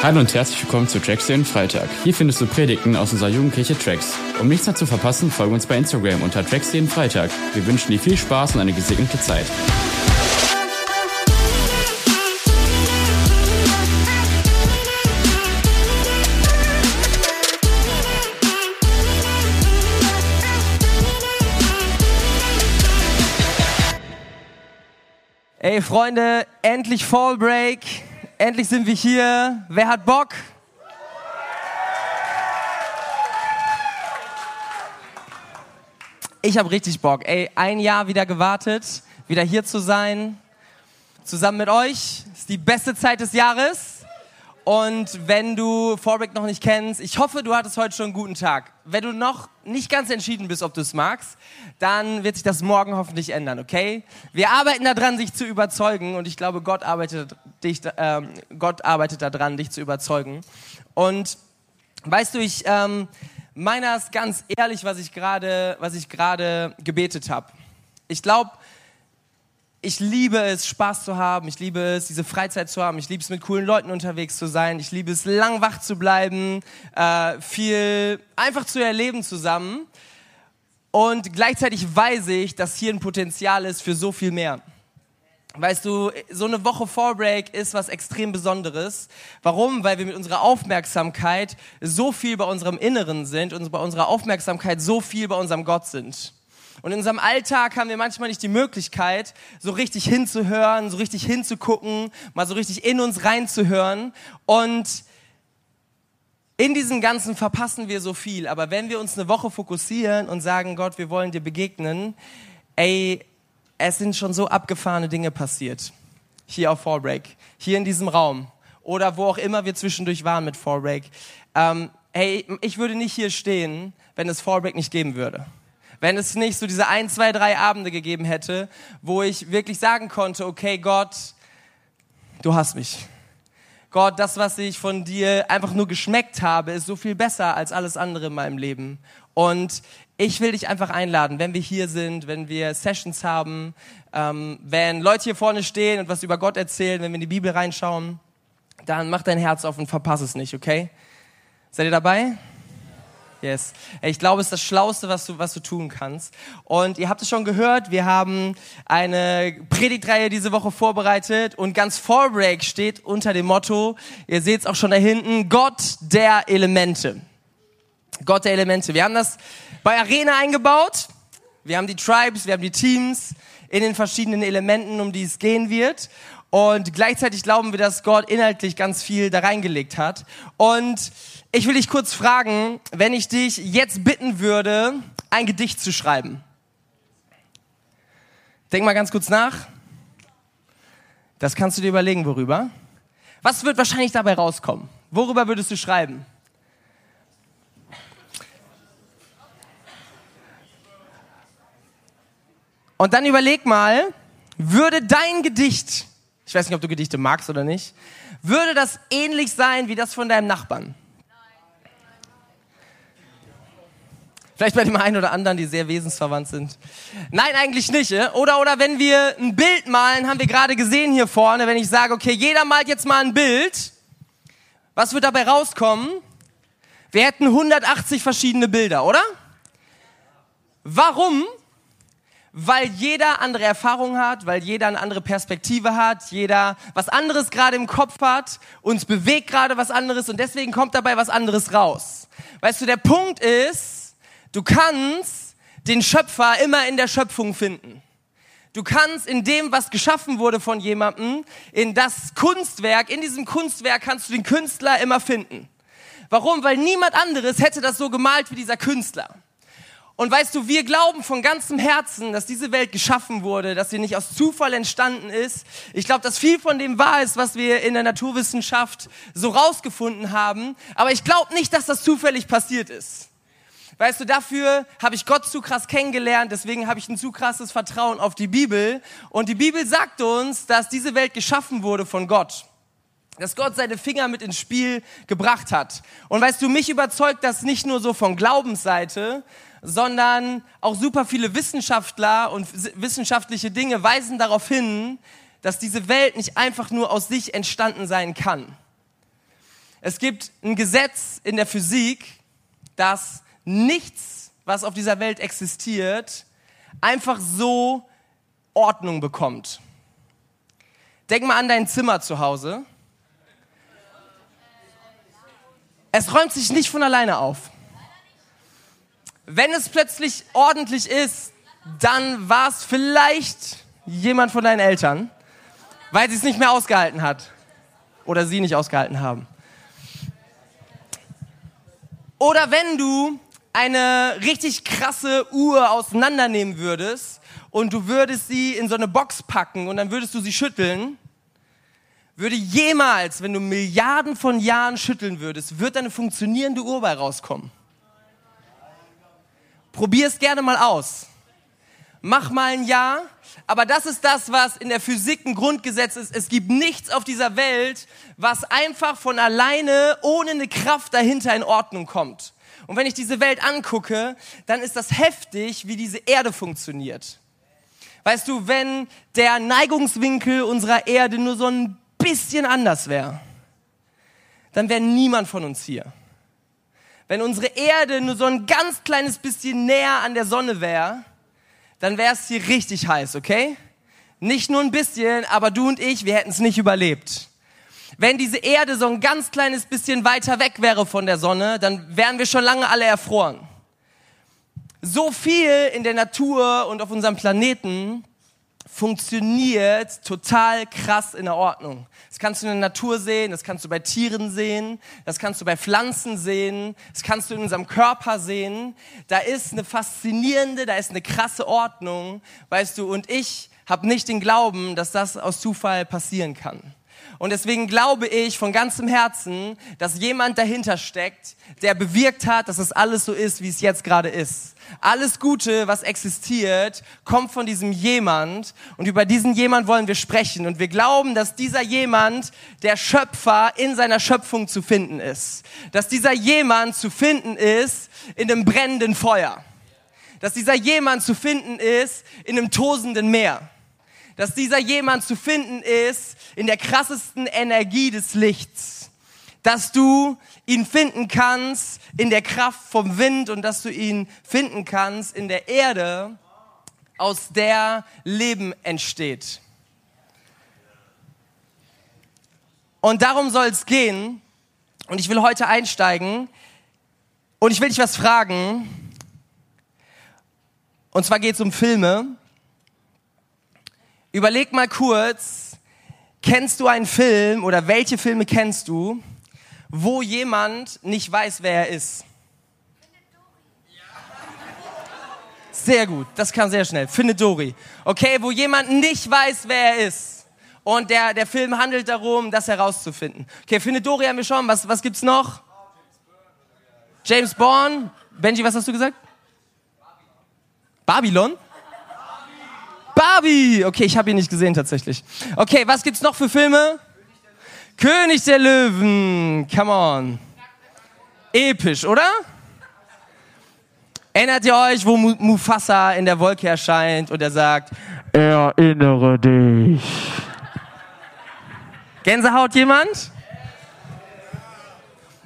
Hallo und herzlich willkommen zu Tracks den Freitag. Hier findest du Predigten aus unserer Jugendkirche Tracks. Um nichts mehr zu verpassen, folge uns bei Instagram unter Tracks den Freitag. Wir wünschen dir viel Spaß und eine gesegnete Zeit. Ey Freunde, endlich Fall Break. Endlich sind wir hier. Wer hat Bock? Ich habe richtig Bock. Ey, ein Jahr wieder gewartet, wieder hier zu sein, zusammen mit euch. Ist die beste Zeit des Jahres. Und wenn du Fallbreak noch nicht kennst, ich hoffe, du hattest heute schon einen guten Tag. Wenn du noch nicht ganz entschieden bist, ob du es magst, dann wird sich das morgen hoffentlich ändern, okay? Wir arbeiten daran, dich zu überzeugen und ich glaube, Gott arbeitet, dich, äh, Gott arbeitet daran, dich zu überzeugen. Und weißt du, ich ähm, meiner ist ganz ehrlich, was ich gerade gebetet habe. Ich glaube, ich liebe es, Spaß zu haben. Ich liebe es, diese Freizeit zu haben. Ich liebe es, mit coolen Leuten unterwegs zu sein. Ich liebe es, lang wach zu bleiben, äh, viel einfach zu erleben zusammen. Und gleichzeitig weiß ich, dass hier ein Potenzial ist für so viel mehr. Weißt du, so eine Woche Vorbreak ist was extrem Besonderes. Warum? Weil wir mit unserer Aufmerksamkeit so viel bei unserem Inneren sind und bei unserer Aufmerksamkeit so viel bei unserem Gott sind. Und in unserem Alltag haben wir manchmal nicht die Möglichkeit, so richtig hinzuhören, so richtig hinzugucken, mal so richtig in uns reinzuhören. Und in diesem Ganzen verpassen wir so viel. Aber wenn wir uns eine Woche fokussieren und sagen, Gott, wir wollen dir begegnen, ey, es sind schon so abgefahrene Dinge passiert. Hier auf Fallbreak, hier in diesem Raum oder wo auch immer wir zwischendurch waren mit Fallbreak. Ähm, hey, ich würde nicht hier stehen, wenn es Fallbreak nicht geben würde wenn es nicht so diese ein, zwei, drei Abende gegeben hätte, wo ich wirklich sagen konnte, okay, Gott, du hast mich. Gott, das, was ich von dir einfach nur geschmeckt habe, ist so viel besser als alles andere in meinem Leben. Und ich will dich einfach einladen, wenn wir hier sind, wenn wir Sessions haben, ähm, wenn Leute hier vorne stehen und was über Gott erzählen, wenn wir in die Bibel reinschauen, dann mach dein Herz auf und verpass es nicht, okay? Seid ihr dabei? Yes. Ich glaube, es ist das Schlauste, was du, was du tun kannst. Und ihr habt es schon gehört, wir haben eine Predigtreihe diese Woche vorbereitet und ganz Vorbreak steht unter dem Motto, ihr seht es auch schon da hinten, Gott der Elemente. Gott der Elemente. Wir haben das bei Arena eingebaut. Wir haben die Tribes, wir haben die Teams in den verschiedenen Elementen, um die es gehen wird. Und gleichzeitig glauben wir, dass Gott inhaltlich ganz viel da reingelegt hat. Und ich will dich kurz fragen, wenn ich dich jetzt bitten würde, ein Gedicht zu schreiben. Denk mal ganz kurz nach. Das kannst du dir überlegen, worüber. Was wird wahrscheinlich dabei rauskommen? Worüber würdest du schreiben? Und dann überleg mal, würde dein Gedicht ich weiß nicht, ob du Gedichte magst oder nicht, würde das ähnlich sein wie das von deinem Nachbarn? Vielleicht bei dem einen oder anderen, die sehr wesensverwandt sind. Nein, eigentlich nicht. Eh? Oder, oder wenn wir ein Bild malen, haben wir gerade gesehen hier vorne, wenn ich sage, okay, jeder malt jetzt mal ein Bild. Was wird dabei rauskommen? Wir hätten 180 verschiedene Bilder, oder? Warum? weil jeder andere Erfahrung hat, weil jeder eine andere Perspektive hat, jeder was anderes gerade im Kopf hat, uns bewegt gerade was anderes und deswegen kommt dabei was anderes raus. Weißt du, der Punkt ist, du kannst den Schöpfer immer in der Schöpfung finden. Du kannst in dem, was geschaffen wurde von jemandem, in das Kunstwerk, in diesem Kunstwerk kannst du den Künstler immer finden. Warum? Weil niemand anderes hätte das so gemalt wie dieser Künstler. Und weißt du, wir glauben von ganzem Herzen, dass diese Welt geschaffen wurde, dass sie nicht aus Zufall entstanden ist. Ich glaube, dass viel von dem wahr ist, was wir in der Naturwissenschaft so rausgefunden haben. Aber ich glaube nicht, dass das zufällig passiert ist. Weißt du, dafür habe ich Gott zu krass kennengelernt, deswegen habe ich ein zu krasses Vertrauen auf die Bibel. Und die Bibel sagt uns, dass diese Welt geschaffen wurde von Gott dass Gott seine Finger mit ins Spiel gebracht hat. Und weißt du, mich überzeugt das nicht nur so von Glaubensseite, sondern auch super viele Wissenschaftler und wissenschaftliche Dinge weisen darauf hin, dass diese Welt nicht einfach nur aus sich entstanden sein kann. Es gibt ein Gesetz in der Physik, dass nichts, was auf dieser Welt existiert, einfach so Ordnung bekommt. Denk mal an dein Zimmer zu Hause. Es räumt sich nicht von alleine auf. Wenn es plötzlich ordentlich ist, dann war es vielleicht jemand von deinen Eltern, weil sie es nicht mehr ausgehalten hat oder sie nicht ausgehalten haben. Oder wenn du eine richtig krasse Uhr auseinandernehmen würdest und du würdest sie in so eine Box packen und dann würdest du sie schütteln, würde jemals, wenn du Milliarden von Jahren schütteln würdest, wird eine funktionierende Uhr bei rauskommen. Probier es gerne mal aus. Mach mal ein Jahr, aber das ist das, was in der Physik ein Grundgesetz ist. Es gibt nichts auf dieser Welt, was einfach von alleine, ohne eine Kraft dahinter in Ordnung kommt. Und wenn ich diese Welt angucke, dann ist das heftig, wie diese Erde funktioniert. Weißt du, wenn der Neigungswinkel unserer Erde nur so ein bisschen anders wäre, dann wäre niemand von uns hier. Wenn unsere Erde nur so ein ganz kleines bisschen näher an der Sonne wäre, dann wäre es hier richtig heiß, okay? Nicht nur ein bisschen, aber du und ich, wir hätten es nicht überlebt. Wenn diese Erde so ein ganz kleines bisschen weiter weg wäre von der Sonne, dann wären wir schon lange alle erfroren. So viel in der Natur und auf unserem Planeten funktioniert total krass in der Ordnung. Das kannst du in der Natur sehen, das kannst du bei Tieren sehen, das kannst du bei Pflanzen sehen, das kannst du in unserem Körper sehen. Da ist eine faszinierende, da ist eine krasse Ordnung, weißt du, und ich habe nicht den Glauben, dass das aus Zufall passieren kann. Und deswegen glaube ich von ganzem Herzen, dass jemand dahinter steckt, der bewirkt hat, dass es alles so ist, wie es jetzt gerade ist. Alles Gute, was existiert, kommt von diesem jemand und über diesen jemand wollen wir sprechen und wir glauben, dass dieser jemand der Schöpfer in seiner Schöpfung zu finden ist. Dass dieser jemand zu finden ist in einem brennenden Feuer. Dass dieser jemand zu finden ist in einem tosenden Meer dass dieser jemand zu finden ist in der krassesten Energie des Lichts. Dass du ihn finden kannst in der Kraft vom Wind und dass du ihn finden kannst in der Erde, aus der Leben entsteht. Und darum soll es gehen. Und ich will heute einsteigen und ich will dich was fragen. Und zwar geht es um Filme. Überleg mal kurz, kennst du einen Film oder welche Filme kennst du, wo jemand nicht weiß, wer er ist? Sehr gut, das kam sehr schnell. Findet Dory. Okay, wo jemand nicht weiß, wer er ist. Und der, der Film handelt darum, das herauszufinden. Okay, Findet Dory haben wir schon. Was, was gibt's noch? James Bond. Benji, was hast du gesagt? Babylon? Barbie. Okay, ich habe ihn nicht gesehen tatsächlich. Okay, was gibt's noch für Filme? König der Löwen. Come on. Episch, oder? Erinnert ihr euch, wo Mufasa in der Wolke erscheint und er sagt, erinnere dich. Gänsehaut jemand?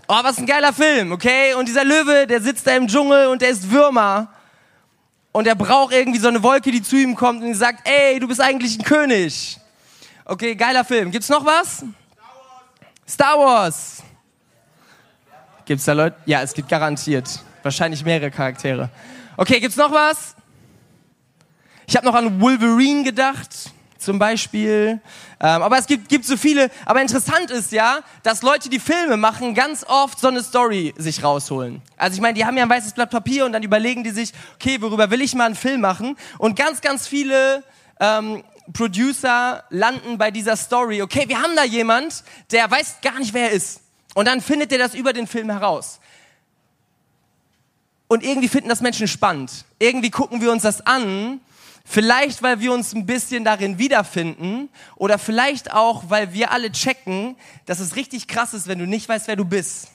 Oh, was ein geiler Film, okay? Und dieser Löwe, der sitzt da im Dschungel und der ist Würmer und er braucht irgendwie so eine Wolke, die zu ihm kommt und sagt, ey, du bist eigentlich ein König. Okay, geiler Film. Gibt's noch was? Star Wars. Star Wars. Gibt's da Leute? Ja, es gibt garantiert. Wahrscheinlich mehrere Charaktere. Okay, gibt's noch was? Ich habe noch an Wolverine gedacht zum Beispiel. Ähm, aber es gibt, gibt so viele. Aber interessant ist ja, dass Leute, die Filme machen, ganz oft so eine Story sich rausholen. Also ich meine, die haben ja ein weißes Blatt Papier und dann überlegen die sich, okay, worüber will ich mal einen Film machen? Und ganz, ganz viele ähm, Producer landen bei dieser Story. Okay, wir haben da jemand, der weiß gar nicht, wer er ist. Und dann findet er das über den Film heraus. Und irgendwie finden das Menschen spannend. Irgendwie gucken wir uns das an Vielleicht, weil wir uns ein bisschen darin wiederfinden oder vielleicht auch, weil wir alle checken, dass es richtig krass ist, wenn du nicht weißt, wer du bist.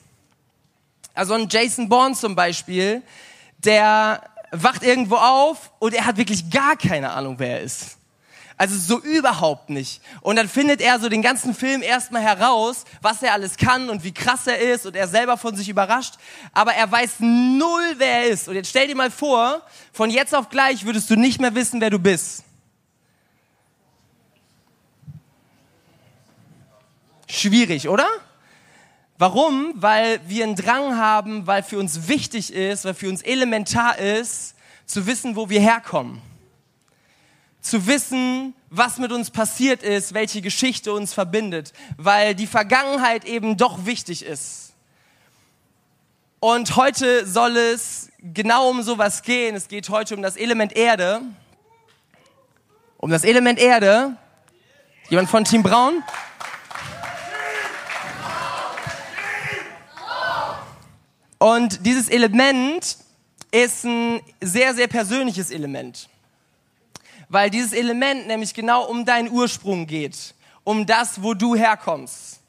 Also ein Jason Bourne zum Beispiel, der wacht irgendwo auf und er hat wirklich gar keine Ahnung, wer er ist. Also so überhaupt nicht. Und dann findet er so den ganzen Film erstmal heraus, was er alles kann und wie krass er ist und er selber von sich überrascht. Aber er weiß null, wer er ist. Und jetzt stell dir mal vor, von jetzt auf gleich würdest du nicht mehr wissen, wer du bist. Schwierig, oder? Warum? Weil wir einen Drang haben, weil für uns wichtig ist, weil für uns elementar ist, zu wissen, wo wir herkommen zu wissen, was mit uns passiert ist, welche Geschichte uns verbindet, weil die Vergangenheit eben doch wichtig ist. Und heute soll es genau um sowas gehen. Es geht heute um das Element Erde. Um das Element Erde. Jemand von Team Braun? Und dieses Element ist ein sehr, sehr persönliches Element weil dieses Element nämlich genau um deinen Ursprung geht, um das, wo du herkommst.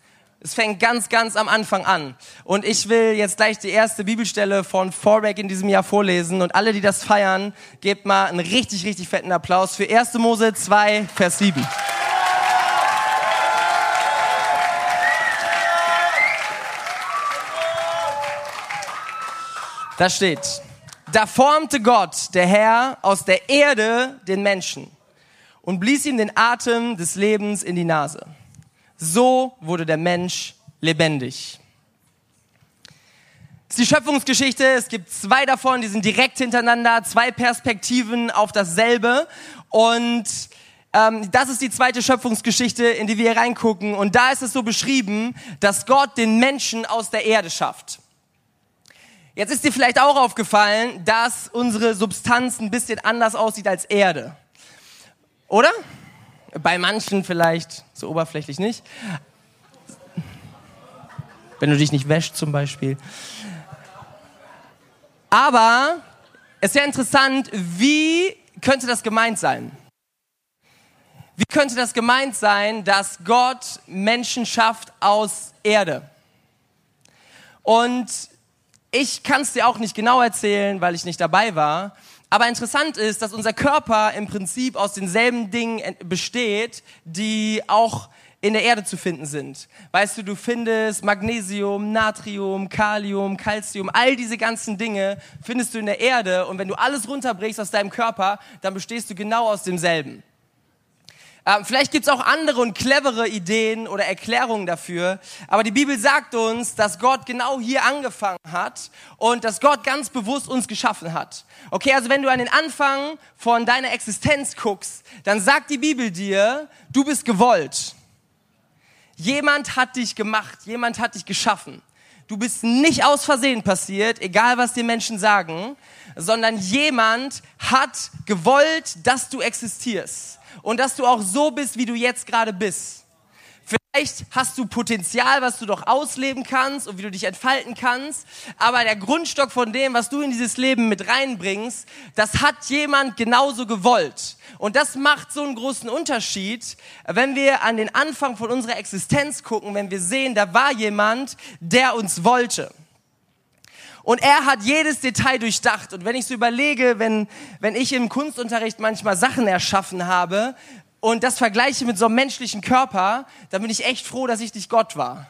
Es fängt ganz, ganz am Anfang an. Und ich will jetzt gleich die erste Bibelstelle von Vorbeck in diesem Jahr vorlesen. Und alle, die das feiern, gebt mal einen richtig, richtig fetten Applaus für 1. Mose 2, Vers 7. Da steht, da formte Gott, der Herr, aus der Erde den Menschen und blies ihm den Atem des Lebens in die Nase. So wurde der Mensch lebendig. Das ist die Schöpfungsgeschichte. Es gibt zwei davon, die sind direkt hintereinander, zwei Perspektiven auf dasselbe. Und ähm, das ist die zweite Schöpfungsgeschichte, in die wir hier reingucken. Und da ist es so beschrieben, dass Gott den Menschen aus der Erde schafft. Jetzt ist dir vielleicht auch aufgefallen, dass unsere Substanz ein bisschen anders aussieht als Erde. Oder? Bei manchen vielleicht, so oberflächlich nicht. Wenn du dich nicht wäscht zum Beispiel. Aber es ist ja interessant, wie könnte das gemeint sein? Wie könnte das gemeint sein, dass Gott Menschen schafft aus Erde? Und ich kann es dir auch nicht genau erzählen, weil ich nicht dabei war. Aber interessant ist, dass unser Körper im Prinzip aus denselben Dingen besteht, die auch in der Erde zu finden sind. Weißt du, du findest Magnesium, Natrium, Kalium, Calcium, all diese ganzen Dinge findest du in der Erde und wenn du alles runterbrichst aus deinem Körper, dann bestehst du genau aus demselben. Ähm, vielleicht gibt's auch andere und clevere Ideen oder Erklärungen dafür, aber die Bibel sagt uns, dass Gott genau hier angefangen hat und dass Gott ganz bewusst uns geschaffen hat. Okay, also wenn du an den Anfang von deiner Existenz guckst, dann sagt die Bibel dir, du bist gewollt. Jemand hat dich gemacht, jemand hat dich geschaffen. Du bist nicht aus Versehen passiert, egal was die Menschen sagen, sondern jemand hat gewollt, dass du existierst und dass du auch so bist, wie du jetzt gerade bist. Vielleicht hast du Potenzial, was du doch ausleben kannst und wie du dich entfalten kannst, aber der Grundstock von dem, was du in dieses Leben mit reinbringst, das hat jemand genauso gewollt. Und das macht so einen großen Unterschied, wenn wir an den Anfang von unserer Existenz gucken, wenn wir sehen, da war jemand, der uns wollte. Und er hat jedes Detail durchdacht. Und wenn ich so überlege, wenn, wenn ich im Kunstunterricht manchmal Sachen erschaffen habe und das vergleiche mit so einem menschlichen Körper, dann bin ich echt froh, dass ich nicht Gott war.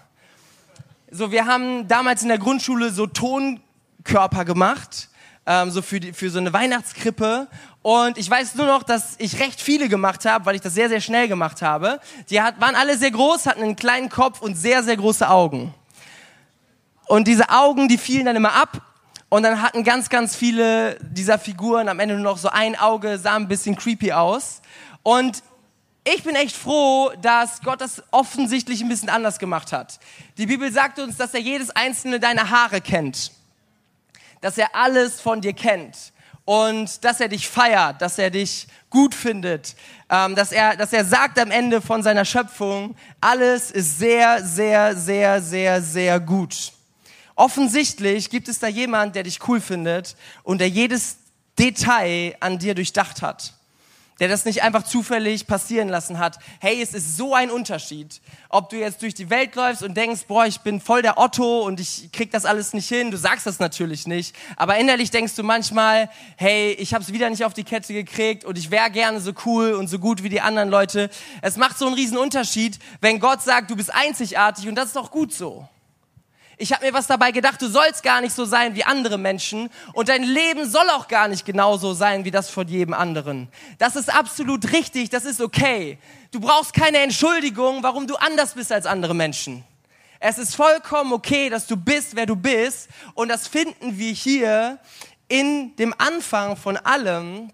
So, wir haben damals in der Grundschule so Tonkörper gemacht, ähm, so für, die, für so eine Weihnachtskrippe. Und ich weiß nur noch, dass ich recht viele gemacht habe, weil ich das sehr, sehr schnell gemacht habe. Die hat, waren alle sehr groß, hatten einen kleinen Kopf und sehr, sehr große Augen. Und diese Augen, die fielen dann immer ab. Und dann hatten ganz, ganz viele dieser Figuren am Ende nur noch so ein Auge, sah ein bisschen creepy aus. Und ich bin echt froh, dass Gott das offensichtlich ein bisschen anders gemacht hat. Die Bibel sagt uns, dass er jedes einzelne deiner Haare kennt. Dass er alles von dir kennt. Und dass er dich feiert, dass er dich gut findet. Ähm, dass, er, dass er sagt am Ende von seiner Schöpfung, alles ist sehr, sehr, sehr, sehr, sehr gut. Offensichtlich gibt es da jemand, der dich cool findet und der jedes Detail an dir durchdacht hat. der das nicht einfach zufällig passieren lassen hat. Hey, es ist so ein Unterschied, ob du jetzt durch die Welt läufst und denkst, boah, ich bin voll der Otto und ich krieg das alles nicht hin. Du sagst das natürlich nicht, aber innerlich denkst du manchmal, hey, ich habe es wieder nicht auf die Kette gekriegt und ich wäre gerne so cool und so gut wie die anderen Leute. Es macht so einen riesen Unterschied, wenn Gott sagt, du bist einzigartig und das ist doch gut so. Ich habe mir was dabei gedacht, du sollst gar nicht so sein wie andere Menschen und dein Leben soll auch gar nicht genauso sein wie das von jedem anderen. Das ist absolut richtig, das ist okay. Du brauchst keine Entschuldigung, warum du anders bist als andere Menschen. Es ist vollkommen okay, dass du bist, wer du bist und das finden wir hier in dem Anfang von allem,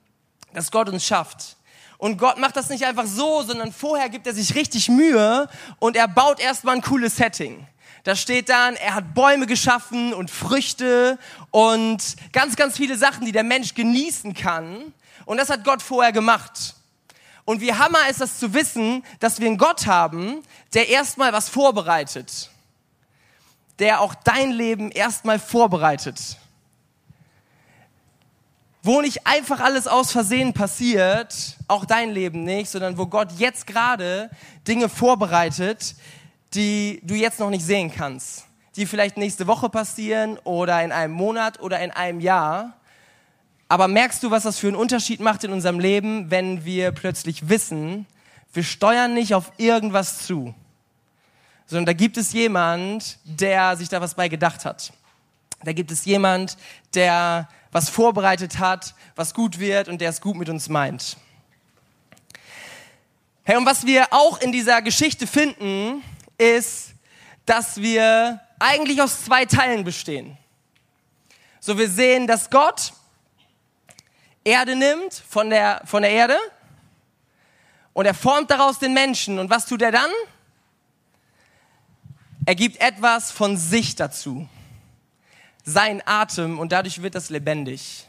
dass Gott uns schafft. Und Gott macht das nicht einfach so, sondern vorher gibt er sich richtig Mühe und er baut erstmal ein cooles Setting. Da steht dann, er hat Bäume geschaffen und Früchte und ganz, ganz viele Sachen, die der Mensch genießen kann. Und das hat Gott vorher gemacht. Und wie hammer ist das zu wissen, dass wir einen Gott haben, der erstmal was vorbereitet. Der auch dein Leben erstmal vorbereitet. Wo nicht einfach alles aus Versehen passiert, auch dein Leben nicht, sondern wo Gott jetzt gerade Dinge vorbereitet, die du jetzt noch nicht sehen kannst, die vielleicht nächste Woche passieren oder in einem Monat oder in einem Jahr. Aber merkst du, was das für einen Unterschied macht in unserem Leben, wenn wir plötzlich wissen, wir steuern nicht auf irgendwas zu, sondern da gibt es jemand, der sich da was bei gedacht hat. Da gibt es jemand, der was vorbereitet hat, was gut wird und der es gut mit uns meint. Hey, und was wir auch in dieser Geschichte finden, ist, dass wir eigentlich aus zwei Teilen bestehen. So, wir sehen, dass Gott Erde nimmt von der, von der Erde und er formt daraus den Menschen. Und was tut er dann? Er gibt etwas von sich dazu. Sein Atem und dadurch wird das lebendig.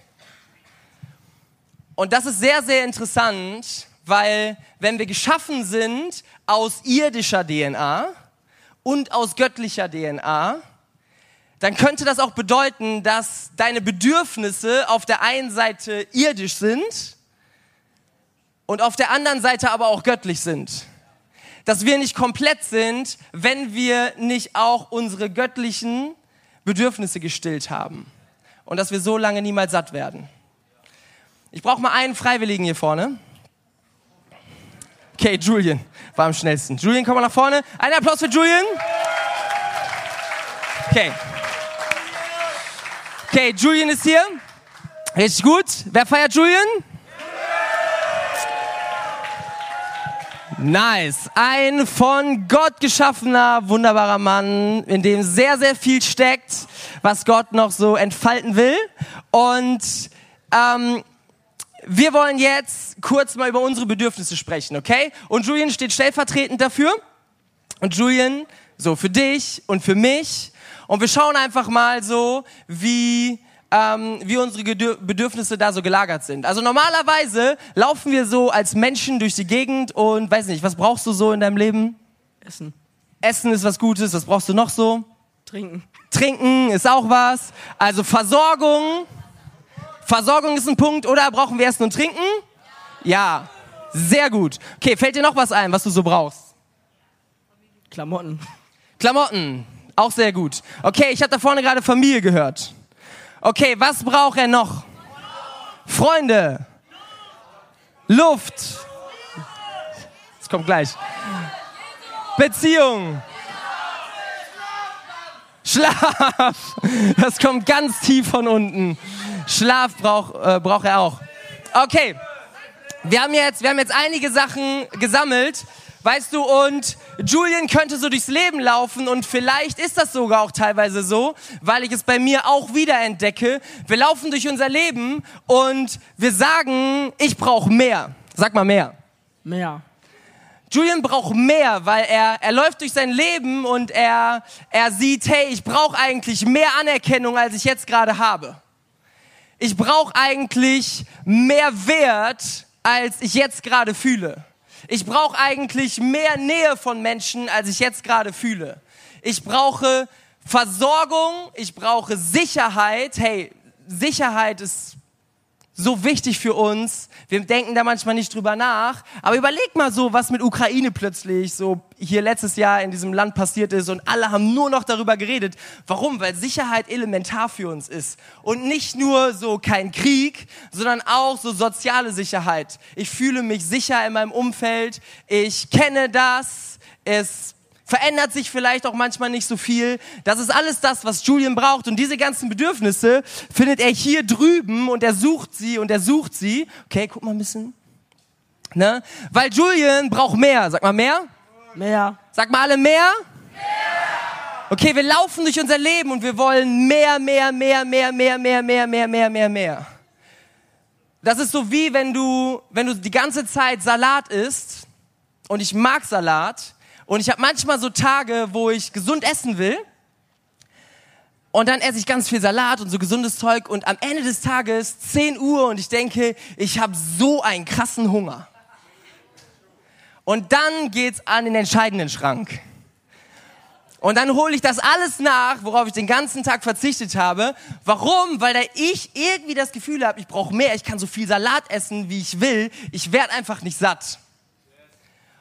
Und das ist sehr, sehr interessant, weil wenn wir geschaffen sind aus irdischer DNA und aus göttlicher DNA, dann könnte das auch bedeuten, dass deine Bedürfnisse auf der einen Seite irdisch sind und auf der anderen Seite aber auch göttlich sind. Dass wir nicht komplett sind, wenn wir nicht auch unsere göttlichen Bedürfnisse gestillt haben. Und dass wir so lange niemals satt werden. Ich brauche mal einen Freiwilligen hier vorne. Okay, Julian war am schnellsten. Julian, komm mal nach vorne. Ein Applaus für Julian. Okay. Okay, Julian ist hier. Richtig gut. Wer feiert Julian? Nice. Ein von Gott geschaffener, wunderbarer Mann, in dem sehr, sehr viel steckt, was Gott noch so entfalten will. Und ähm, wir wollen jetzt kurz mal über unsere Bedürfnisse sprechen, okay? Und Julian steht stellvertretend dafür. Und Julian, so für dich und für mich. Und wir schauen einfach mal so, wie, ähm, wie unsere Bedürfnisse da so gelagert sind. Also normalerweise laufen wir so als Menschen durch die Gegend und weiß nicht, was brauchst du so in deinem Leben? Essen. Essen ist was Gutes. Was brauchst du noch so? Trinken. Trinken ist auch was. Also Versorgung Versorgung ist ein Punkt, oder brauchen wir Essen und Trinken? Ja. Sehr gut. Okay, fällt dir noch was ein, was du so brauchst? Klamotten. Klamotten. Auch sehr gut. Okay, ich habe da vorne gerade Familie gehört. Okay, was braucht er noch? Freunde. Luft. Das kommt gleich. Beziehung. Schlaf. Das kommt ganz tief von unten. Schlaf braucht äh, braucht er auch. Okay, wir haben jetzt, wir haben jetzt einige Sachen gesammelt, weißt du, und Julian könnte so durchs Leben laufen und vielleicht ist das sogar auch teilweise so, weil ich es bei mir auch wieder entdecke. Wir laufen durch unser Leben und wir sagen, ich brauche mehr. Sag mal mehr. Mehr. Julian braucht mehr, weil er, er läuft durch sein Leben und er, er sieht, hey, ich brauche eigentlich mehr Anerkennung, als ich jetzt gerade habe ich brauche eigentlich mehr Wert, als ich jetzt gerade fühle. Ich brauche eigentlich mehr Nähe von Menschen, als ich jetzt gerade fühle. Ich brauche Versorgung, ich brauche Sicherheit. Hey, Sicherheit ist so wichtig für uns. Wir denken da manchmal nicht drüber nach. Aber überleg mal so, was mit Ukraine plötzlich so hier letztes Jahr in diesem Land passiert ist und alle haben nur noch darüber geredet. Warum? Weil Sicherheit elementar für uns ist. Und nicht nur so kein Krieg, sondern auch so soziale Sicherheit. Ich fühle mich sicher in meinem Umfeld. Ich kenne das. Es verändert sich vielleicht auch manchmal nicht so viel. Das ist alles das, was Julian braucht. Und diese ganzen Bedürfnisse findet er hier drüben und er sucht sie und er sucht sie. Okay, guck mal ein bisschen. Ne? Weil Julian braucht mehr. Sag mal mehr. Mehr. Sag mal alle mehr. Okay, wir laufen durch unser Leben und wir wollen mehr, mehr, mehr, mehr, mehr, mehr, mehr, mehr, mehr, mehr, mehr. Das ist so wie wenn du, wenn du die ganze Zeit Salat isst und ich mag Salat und ich habe manchmal so Tage, wo ich gesund essen will. Und dann esse ich ganz viel Salat und so gesundes Zeug und am Ende des Tages 10 Uhr und ich denke, ich habe so einen krassen Hunger. Und dann geht's an den entscheidenden Schrank. Und dann hole ich das alles nach, worauf ich den ganzen Tag verzichtet habe. Warum? Weil da ich irgendwie das Gefühl habe, ich brauche mehr, ich kann so viel Salat essen, wie ich will. Ich werde einfach nicht satt.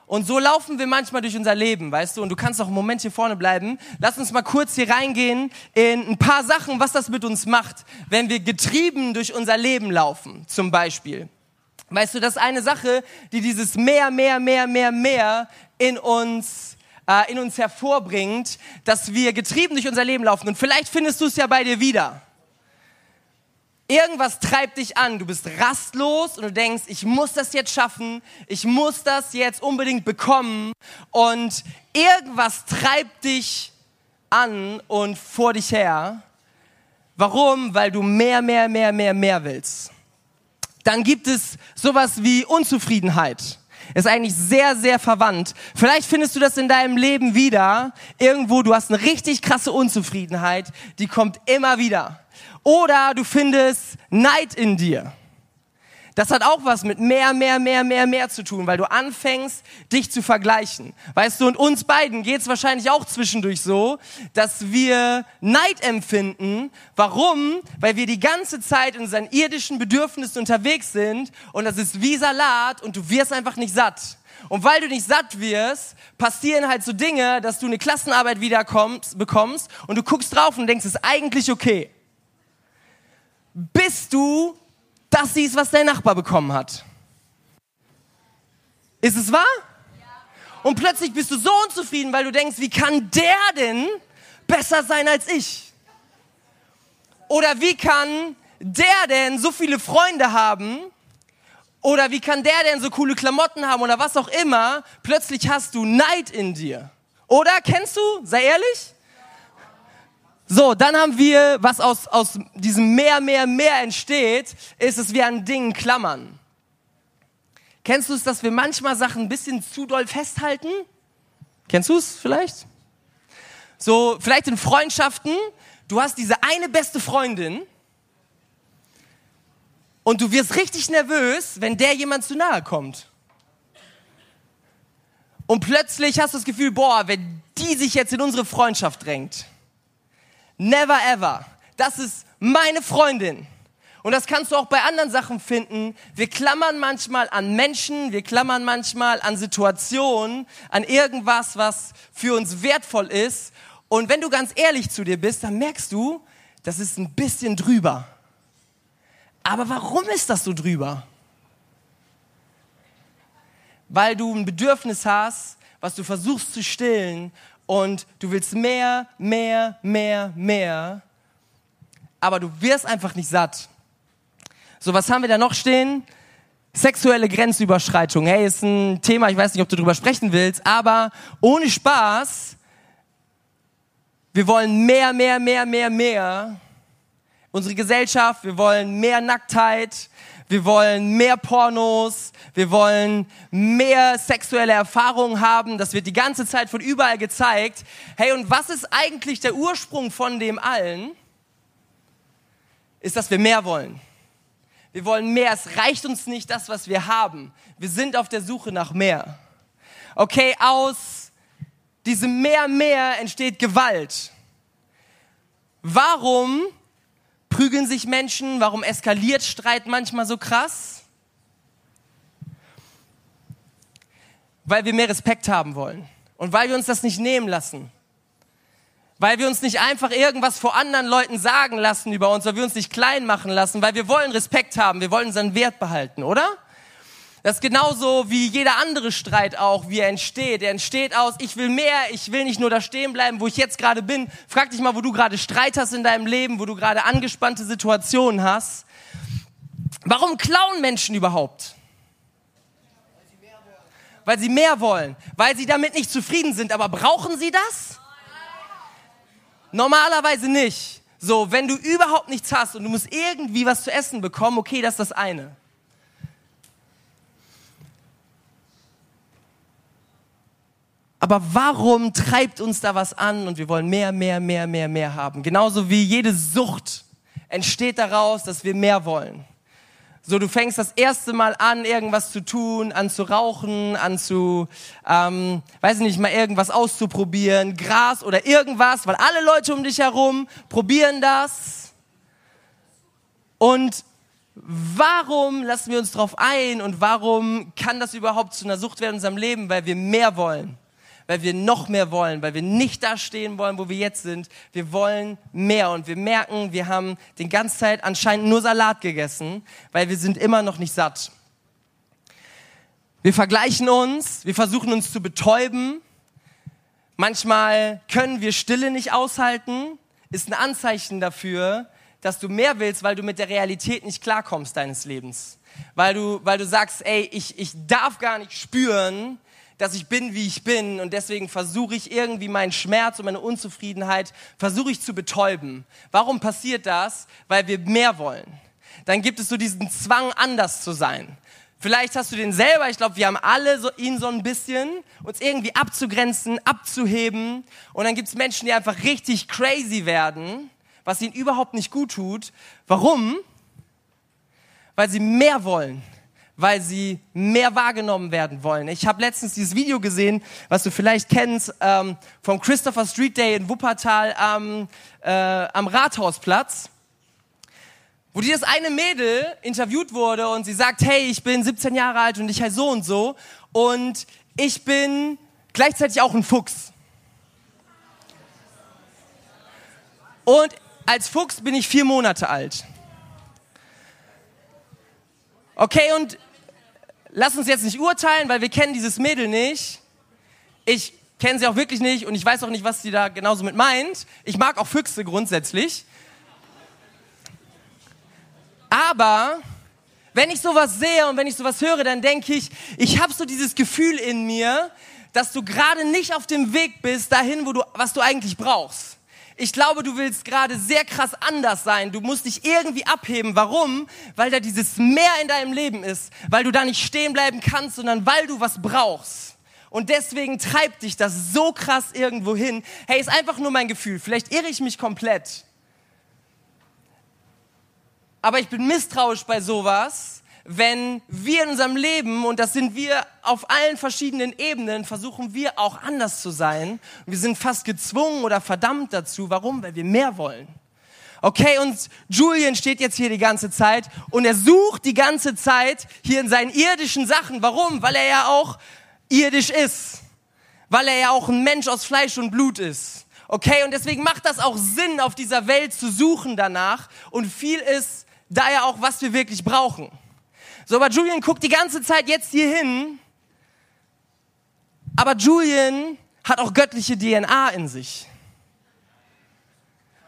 Und so laufen wir manchmal durch unser Leben, weißt du? Und du kannst auch einen Moment hier vorne bleiben. Lass uns mal kurz hier reingehen in ein paar Sachen, was das mit uns macht, wenn wir getrieben durch unser Leben laufen, zum Beispiel. Weißt du, das ist eine Sache, die dieses mehr, mehr, mehr, mehr, mehr in uns, äh, in uns hervorbringt, dass wir getrieben durch unser Leben laufen. Und vielleicht findest du es ja bei dir wieder. Irgendwas treibt dich an, du bist rastlos und du denkst, ich muss das jetzt schaffen, ich muss das jetzt unbedingt bekommen und irgendwas treibt dich an und vor dich her. Warum? Weil du mehr, mehr, mehr, mehr, mehr willst. Dann gibt es sowas wie Unzufriedenheit. Ist eigentlich sehr, sehr verwandt. Vielleicht findest du das in deinem Leben wieder. Irgendwo, du hast eine richtig krasse Unzufriedenheit, die kommt immer wieder. Oder du findest Neid in dir. Das hat auch was mit mehr, mehr, mehr, mehr, mehr zu tun, weil du anfängst, dich zu vergleichen. Weißt du, und uns beiden geht's wahrscheinlich auch zwischendurch so, dass wir Neid empfinden. Warum? Weil wir die ganze Zeit in unseren irdischen Bedürfnissen unterwegs sind und das ist wie Salat und du wirst einfach nicht satt. Und weil du nicht satt wirst, passieren halt so Dinge, dass du eine Klassenarbeit wieder kommst, bekommst und du guckst drauf und denkst, es ist eigentlich okay bis du das siehst, was dein Nachbar bekommen hat. Ist es wahr? Und plötzlich bist du so unzufrieden, weil du denkst, wie kann der denn besser sein als ich? Oder wie kann der denn so viele Freunde haben? Oder wie kann der denn so coole Klamotten haben oder was auch immer? Plötzlich hast du Neid in dir. Oder kennst du? Sei ehrlich. So, dann haben wir, was aus, aus diesem mehr, mehr, mehr entsteht, ist es wie an Dingen klammern. Kennst du es, dass wir manchmal Sachen ein bisschen zu doll festhalten? Kennst du es vielleicht? So, vielleicht in Freundschaften, du hast diese eine beste Freundin und du wirst richtig nervös, wenn der jemand zu nahe kommt. Und plötzlich hast du das Gefühl, boah, wenn die sich jetzt in unsere Freundschaft drängt Never ever. Das ist meine Freundin. Und das kannst du auch bei anderen Sachen finden. Wir klammern manchmal an Menschen, wir klammern manchmal an Situationen, an irgendwas, was für uns wertvoll ist. Und wenn du ganz ehrlich zu dir bist, dann merkst du, das ist ein bisschen drüber. Aber warum ist das so drüber? Weil du ein Bedürfnis hast, was du versuchst zu stillen und du willst mehr, mehr, mehr, mehr, aber du wirst einfach nicht satt. So, was haben wir da noch stehen? Sexuelle Grenzüberschreitung. Hey, ist ein Thema, ich weiß nicht, ob du drüber sprechen willst, aber ohne Spaß, wir wollen mehr, mehr, mehr, mehr, mehr. Unsere Gesellschaft, wir wollen mehr Nacktheit, wir wollen mehr Pornos, wir wollen mehr sexuelle Erfahrungen haben, das wird die ganze Zeit von überall gezeigt. Hey, und was ist eigentlich der Ursprung von dem allen? Ist, dass wir mehr wollen. Wir wollen mehr, es reicht uns nicht das, was wir haben. Wir sind auf der Suche nach mehr. Okay, aus diesem mehr, mehr entsteht Gewalt. Warum prügeln sich Menschen? Warum eskaliert Streit manchmal so krass? Weil wir mehr Respekt haben wollen und weil wir uns das nicht nehmen lassen. Weil wir uns nicht einfach irgendwas vor anderen Leuten sagen lassen über uns, weil wir uns nicht klein machen lassen, weil wir wollen Respekt haben, wir wollen unseren Wert behalten, oder? Das ist genauso wie jeder andere Streit auch, wie er entsteht. Er entsteht aus, ich will mehr, ich will nicht nur da stehen bleiben, wo ich jetzt gerade bin. Frag dich mal, wo du gerade Streit hast in deinem Leben, wo du gerade angespannte Situationen hast. Warum klauen Menschen überhaupt? Weil sie mehr wollen, weil sie damit nicht zufrieden sind. Aber brauchen sie das? Normalerweise nicht. So, wenn du überhaupt nichts hast und du musst irgendwie was zu essen bekommen, okay, das ist das eine. Aber warum treibt uns da was an und wir wollen mehr, mehr, mehr, mehr, mehr haben? Genauso wie jede Sucht entsteht daraus, dass wir mehr wollen. So, du fängst das erste Mal an, irgendwas zu tun, an zu rauchen, an zu, ähm, weiß nicht, mal irgendwas auszuprobieren, Gras oder irgendwas, weil alle Leute um dich herum probieren das. Und warum lassen wir uns darauf ein und warum kann das überhaupt zu einer Sucht werden in unserem Leben? Weil wir mehr wollen weil wir noch mehr wollen, weil wir nicht da stehen wollen, wo wir jetzt sind. Wir wollen mehr und wir merken, wir haben die ganze Zeit anscheinend nur Salat gegessen, weil wir sind immer noch nicht satt. Wir vergleichen uns, wir versuchen uns zu betäuben. Manchmal können wir Stille nicht aushalten, ist ein Anzeichen dafür, dass du mehr willst, weil du mit der Realität nicht klarkommst deines Lebens. Weil du, weil du sagst, ey, ich, ich darf gar nicht spüren, dass ich bin, wie ich bin und deswegen versuche ich irgendwie meinen Schmerz und meine Unzufriedenheit, versuche ich zu betäuben. Warum passiert das? Weil wir mehr wollen. Dann gibt es so diesen Zwang, anders zu sein. Vielleicht hast du den selber, ich glaube, wir haben alle so, ihn so ein bisschen, uns irgendwie abzugrenzen, abzuheben. Und dann gibt es Menschen, die einfach richtig crazy werden, was ihnen überhaupt nicht gut tut. Warum? Weil sie mehr wollen weil sie mehr wahrgenommen werden wollen. Ich habe letztens dieses Video gesehen, was du vielleicht kennst, ähm, vom Christopher Street Day in Wuppertal am, äh, am Rathausplatz, wo dieses eine Mädel interviewt wurde und sie sagt, hey, ich bin 17 Jahre alt und ich heiße so und so und ich bin gleichzeitig auch ein Fuchs. Und als Fuchs bin ich vier Monate alt. Okay, und lass uns jetzt nicht urteilen, weil wir kennen dieses Mädel nicht. Ich kenne sie auch wirklich nicht und ich weiß auch nicht, was sie da genauso mit meint. Ich mag auch Füchse grundsätzlich. Aber wenn ich sowas sehe und wenn ich sowas höre, dann denke ich, ich habe so dieses Gefühl in mir, dass du gerade nicht auf dem Weg bist dahin, wo du was du eigentlich brauchst. Ich glaube, du willst gerade sehr krass anders sein. Du musst dich irgendwie abheben. Warum? Weil da dieses Meer in deinem Leben ist. Weil du da nicht stehen bleiben kannst, sondern weil du was brauchst. Und deswegen treibt dich das so krass irgendwo hin. Hey, ist einfach nur mein Gefühl. Vielleicht irre ich mich komplett. Aber ich bin misstrauisch bei sowas, wenn wir in unserem Leben, und das sind wir auf allen verschiedenen Ebenen, versuchen wir auch anders zu sein. Wir sind fast gezwungen oder verdammt dazu. Warum? Weil wir mehr wollen. Okay, und Julian steht jetzt hier die ganze Zeit und er sucht die ganze Zeit hier in seinen irdischen Sachen. Warum? Weil er ja auch irdisch ist. Weil er ja auch ein Mensch aus Fleisch und Blut ist. Okay, und deswegen macht das auch Sinn, auf dieser Welt zu suchen danach. Und viel ist da ja auch, was wir wirklich brauchen. So, aber Julian guckt die ganze Zeit jetzt hier hin. Aber Julian hat auch göttliche DNA in sich.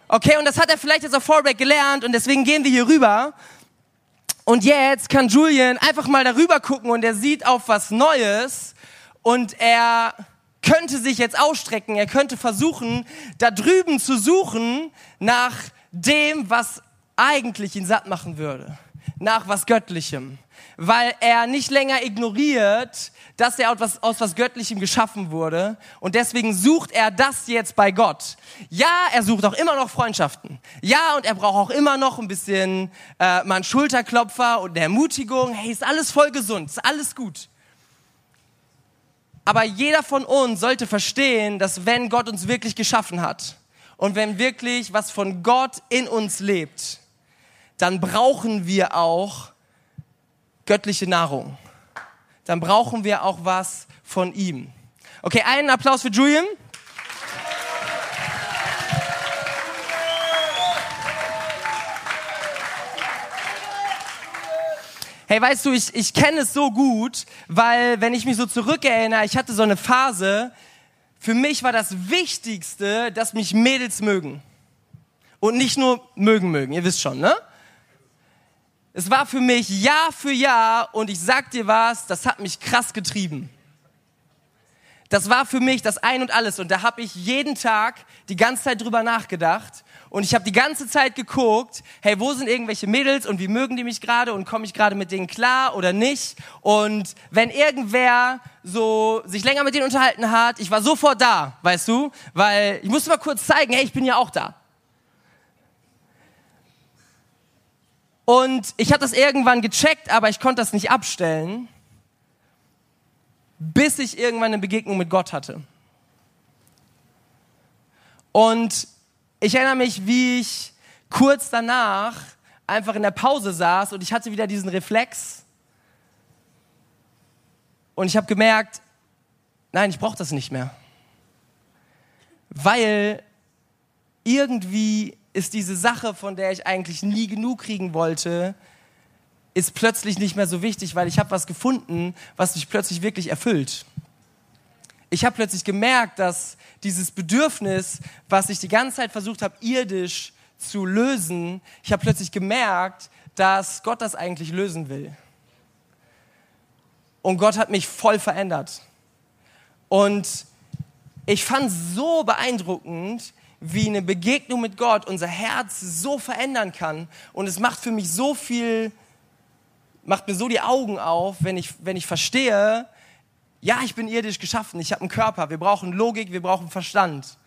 Okay, und das hat er vielleicht jetzt auf Fallback gelernt und deswegen gehen wir hier rüber. Und jetzt kann Julian einfach mal darüber gucken und er sieht auf was Neues und er könnte sich jetzt ausstrecken, er könnte versuchen, da drüben zu suchen nach dem, was eigentlich ihn satt machen würde, nach was Göttlichem weil er nicht länger ignoriert, dass er aus was, Göttlichem geschaffen wurde. Und deswegen sucht er das jetzt bei Gott. Ja, er sucht auch immer noch Freundschaften. Ja, und er braucht auch immer noch ein bisschen äh, mal einen Schulterklopfer und eine Ermutigung. Hey, ist alles voll gesund, ist alles gut. Aber jeder von uns sollte verstehen, dass wenn Gott uns wirklich geschaffen hat und wenn wirklich was von Gott in uns lebt, dann brauchen wir auch göttliche Nahrung. Dann brauchen wir auch was von ihm. Okay, einen Applaus für Julian. Hey, weißt du, ich, ich kenne es so gut, weil wenn ich mich so zurückerinnere, ich hatte so eine Phase, für mich war das Wichtigste, dass mich Mädels mögen. Und nicht nur mögen mögen, ihr wisst schon, ne? Es war für mich Jahr für Jahr und ich sag dir was, das hat mich krass getrieben. Das war für mich das Ein und Alles und da habe ich jeden Tag die ganze Zeit drüber nachgedacht und ich habe die ganze Zeit geguckt, hey, wo sind irgendwelche Mädels und wie mögen die mich gerade und komme ich gerade mit denen klar oder nicht? Und wenn irgendwer so sich länger mit denen unterhalten hat, ich war sofort da, weißt du, weil ich musste mal kurz zeigen, hey, ich bin ja auch da. Und ich habe das irgendwann gecheckt, aber ich konnte das nicht abstellen, bis ich irgendwann eine Begegnung mit Gott hatte. Und ich erinnere mich, wie ich kurz danach einfach in der Pause saß und ich hatte wieder diesen Reflex. Und ich habe gemerkt, nein, ich brauche das nicht mehr. Weil irgendwie ist diese Sache, von der ich eigentlich nie genug kriegen wollte, ist plötzlich nicht mehr so wichtig, weil ich habe was gefunden, was mich plötzlich wirklich erfüllt. Ich habe plötzlich gemerkt, dass dieses Bedürfnis, was ich die ganze Zeit versucht habe, irdisch zu lösen, ich habe plötzlich gemerkt, dass Gott das eigentlich lösen will. Und Gott hat mich voll verändert. Und ich fand so beeindruckend, wie eine Begegnung mit Gott unser Herz so verändern kann. Und es macht für mich so viel, macht mir so die Augen auf, wenn ich, wenn ich verstehe, ja, ich bin irdisch geschaffen, ich habe einen Körper, wir brauchen Logik, wir brauchen Verstand.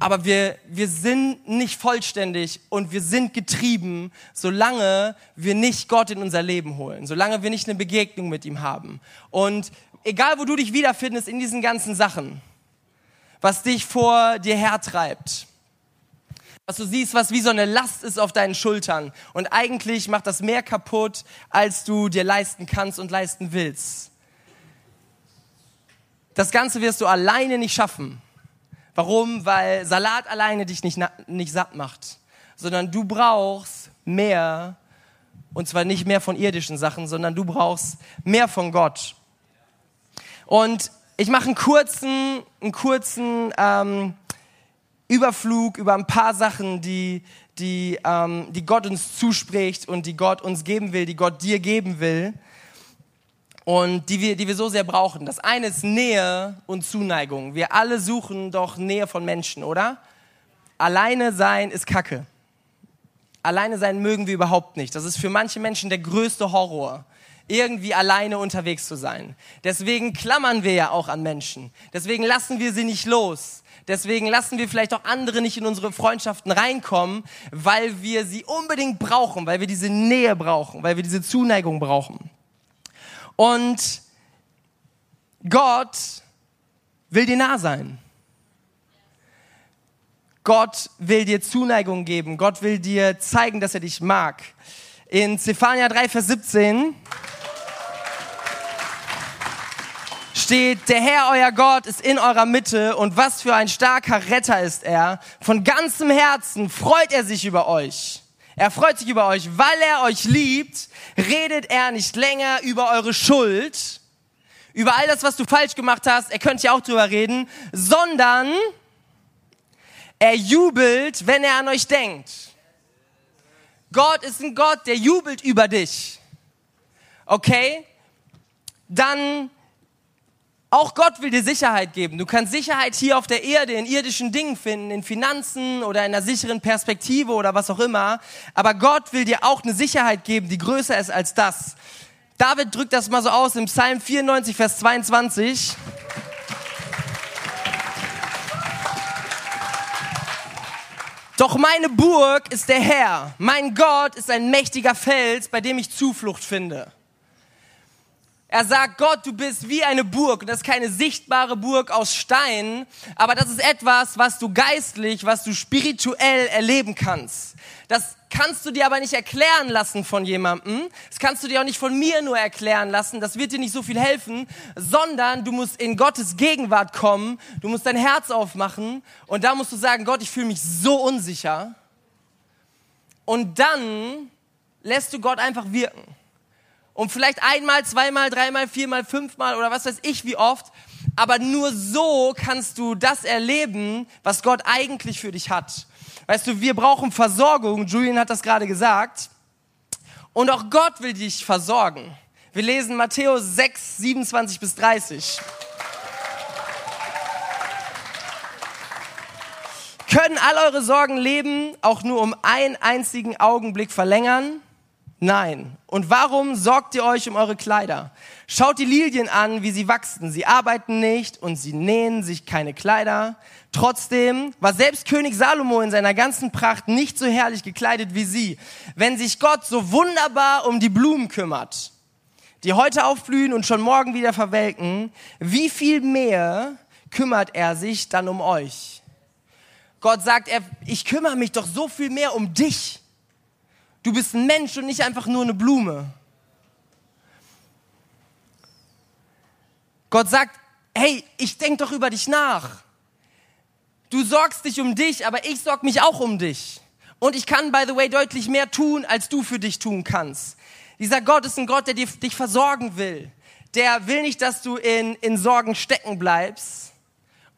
Aber wir, wir sind nicht vollständig und wir sind getrieben, solange wir nicht Gott in unser Leben holen, solange wir nicht eine Begegnung mit ihm haben. Und egal, wo du dich wiederfindest in diesen ganzen Sachen, was dich vor dir hertreibt. Was du siehst, was wie so eine Last ist auf deinen Schultern. Und eigentlich macht das mehr kaputt, als du dir leisten kannst und leisten willst. Das Ganze wirst du alleine nicht schaffen. Warum? Weil Salat alleine dich nicht, nicht satt macht, sondern du brauchst mehr, und zwar nicht mehr von irdischen Sachen, sondern du brauchst mehr von Gott. Und ich mache einen kurzen, einen kurzen ähm, Überflug über ein paar Sachen, die, die, ähm, die Gott uns zuspricht und die Gott uns geben will, die Gott dir geben will und die wir, die wir so sehr brauchen. Das eine ist Nähe und Zuneigung. Wir alle suchen doch Nähe von Menschen, oder? Alleine sein ist Kacke. Alleine sein mögen wir überhaupt nicht. Das ist für manche Menschen der größte Horror irgendwie alleine unterwegs zu sein. Deswegen klammern wir ja auch an Menschen. Deswegen lassen wir sie nicht los. Deswegen lassen wir vielleicht auch andere nicht in unsere Freundschaften reinkommen, weil wir sie unbedingt brauchen, weil wir diese Nähe brauchen, weil wir diese Zuneigung brauchen. Und Gott will dir nah sein. Gott will dir Zuneigung geben. Gott will dir zeigen, dass er dich mag. In Zephania 3, Vers 17 steht, der Herr, euer Gott, ist in eurer Mitte und was für ein starker Retter ist er. Von ganzem Herzen freut er sich über euch. Er freut sich über euch, weil er euch liebt, redet er nicht länger über eure Schuld, über all das, was du falsch gemacht hast, er könnte ja auch drüber reden, sondern er jubelt, wenn er an euch denkt. Gott ist ein Gott, der jubelt über dich. Okay? Dann auch Gott will dir Sicherheit geben. Du kannst Sicherheit hier auf der Erde in irdischen Dingen finden, in Finanzen oder in einer sicheren Perspektive oder was auch immer. Aber Gott will dir auch eine Sicherheit geben, die größer ist als das. David drückt das mal so aus im Psalm 94, Vers 22. Doch meine Burg ist der Herr. Mein Gott ist ein mächtiger Fels, bei dem ich Zuflucht finde. Er sagt, Gott, du bist wie eine Burg. Und das ist keine sichtbare Burg aus Stein, aber das ist etwas, was du geistlich, was du spirituell erleben kannst. Das kannst du dir aber nicht erklären lassen von jemandem. Das kannst du dir auch nicht von mir nur erklären lassen. Das wird dir nicht so viel helfen, sondern du musst in Gottes Gegenwart kommen. Du musst dein Herz aufmachen und da musst du sagen, Gott, ich fühle mich so unsicher. Und dann lässt du Gott einfach wirken. Und vielleicht einmal, zweimal, dreimal, viermal, fünfmal oder was weiß ich wie oft. Aber nur so kannst du das erleben, was Gott eigentlich für dich hat. Weißt du, wir brauchen Versorgung. Julian hat das gerade gesagt. Und auch Gott will dich versorgen. Wir lesen Matthäus 6, 27 bis 30. Können all eure Sorgen leben auch nur um einen einzigen Augenblick verlängern? Nein. Und warum sorgt ihr euch um eure Kleider? Schaut die Lilien an, wie sie wachsen. Sie arbeiten nicht und sie nähen sich keine Kleider. Trotzdem war selbst König Salomo in seiner ganzen Pracht nicht so herrlich gekleidet wie sie. Wenn sich Gott so wunderbar um die Blumen kümmert, die heute aufblühen und schon morgen wieder verwelken, wie viel mehr kümmert er sich dann um euch? Gott sagt, er, ich kümmere mich doch so viel mehr um dich. Du bist ein Mensch und nicht einfach nur eine Blume. Gott sagt, hey, ich denk doch über dich nach. Du sorgst dich um dich, aber ich sorg mich auch um dich. Und ich kann, by the way, deutlich mehr tun, als du für dich tun kannst. Dieser Gott ist ein Gott, der dich versorgen will. Der will nicht, dass du in, in Sorgen stecken bleibst,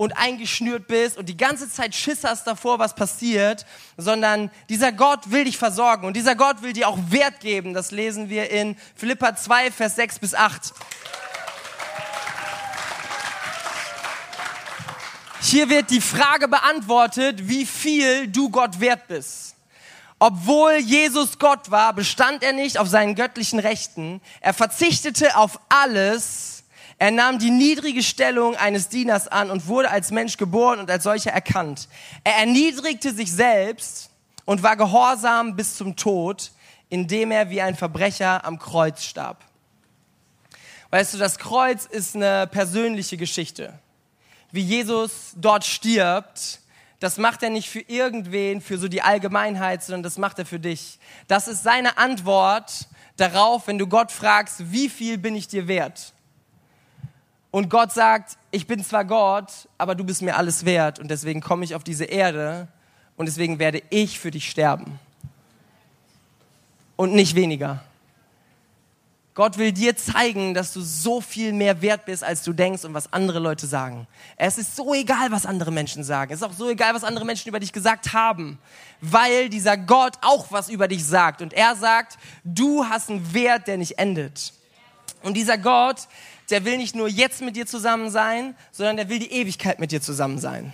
und eingeschnürt bist und die ganze Zeit Schiss hast davor, was passiert, sondern dieser Gott will dich versorgen und dieser Gott will dir auch Wert geben. Das lesen wir in Philippa 2, Vers 6 bis 8. Hier wird die Frage beantwortet, wie viel du Gott wert bist. Obwohl Jesus Gott war, bestand er nicht auf seinen göttlichen Rechten. Er verzichtete auf alles, er nahm die niedrige Stellung eines Dieners an und wurde als Mensch geboren und als solcher erkannt. Er erniedrigte sich selbst und war gehorsam bis zum Tod, indem er wie ein Verbrecher am Kreuz starb. Weißt du, das Kreuz ist eine persönliche Geschichte. Wie Jesus dort stirbt, das macht er nicht für irgendwen, für so die Allgemeinheit, sondern das macht er für dich. Das ist seine Antwort darauf, wenn du Gott fragst, wie viel bin ich dir wert? Und Gott sagt, ich bin zwar Gott, aber du bist mir alles wert und deswegen komme ich auf diese Erde und deswegen werde ich für dich sterben. Und nicht weniger. Gott will dir zeigen, dass du so viel mehr wert bist, als du denkst und was andere Leute sagen. Es ist so egal, was andere Menschen sagen. Es ist auch so egal, was andere Menschen über dich gesagt haben, weil dieser Gott auch was über dich sagt. Und er sagt, du hast einen Wert, der nicht endet. Und dieser Gott, der will nicht nur jetzt mit dir zusammen sein, sondern der will die Ewigkeit mit dir zusammen sein.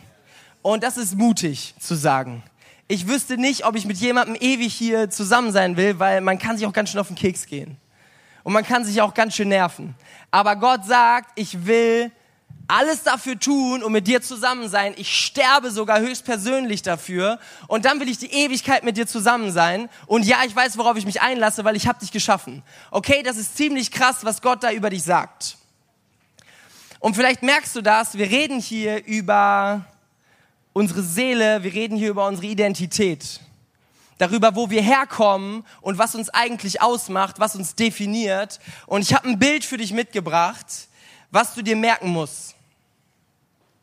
Und das ist mutig zu sagen. Ich wüsste nicht, ob ich mit jemandem ewig hier zusammen sein will, weil man kann sich auch ganz schön auf den Keks gehen. Und man kann sich auch ganz schön nerven. Aber Gott sagt, ich will alles dafür tun und mit dir zusammen sein. Ich sterbe sogar höchstpersönlich dafür. Und dann will ich die Ewigkeit mit dir zusammen sein. Und ja, ich weiß, worauf ich mich einlasse, weil ich habe dich geschaffen. Okay, das ist ziemlich krass, was Gott da über dich sagt. Und vielleicht merkst du das, wir reden hier über unsere Seele, wir reden hier über unsere Identität. Darüber, wo wir herkommen und was uns eigentlich ausmacht, was uns definiert. Und ich habe ein Bild für dich mitgebracht, was du dir merken musst.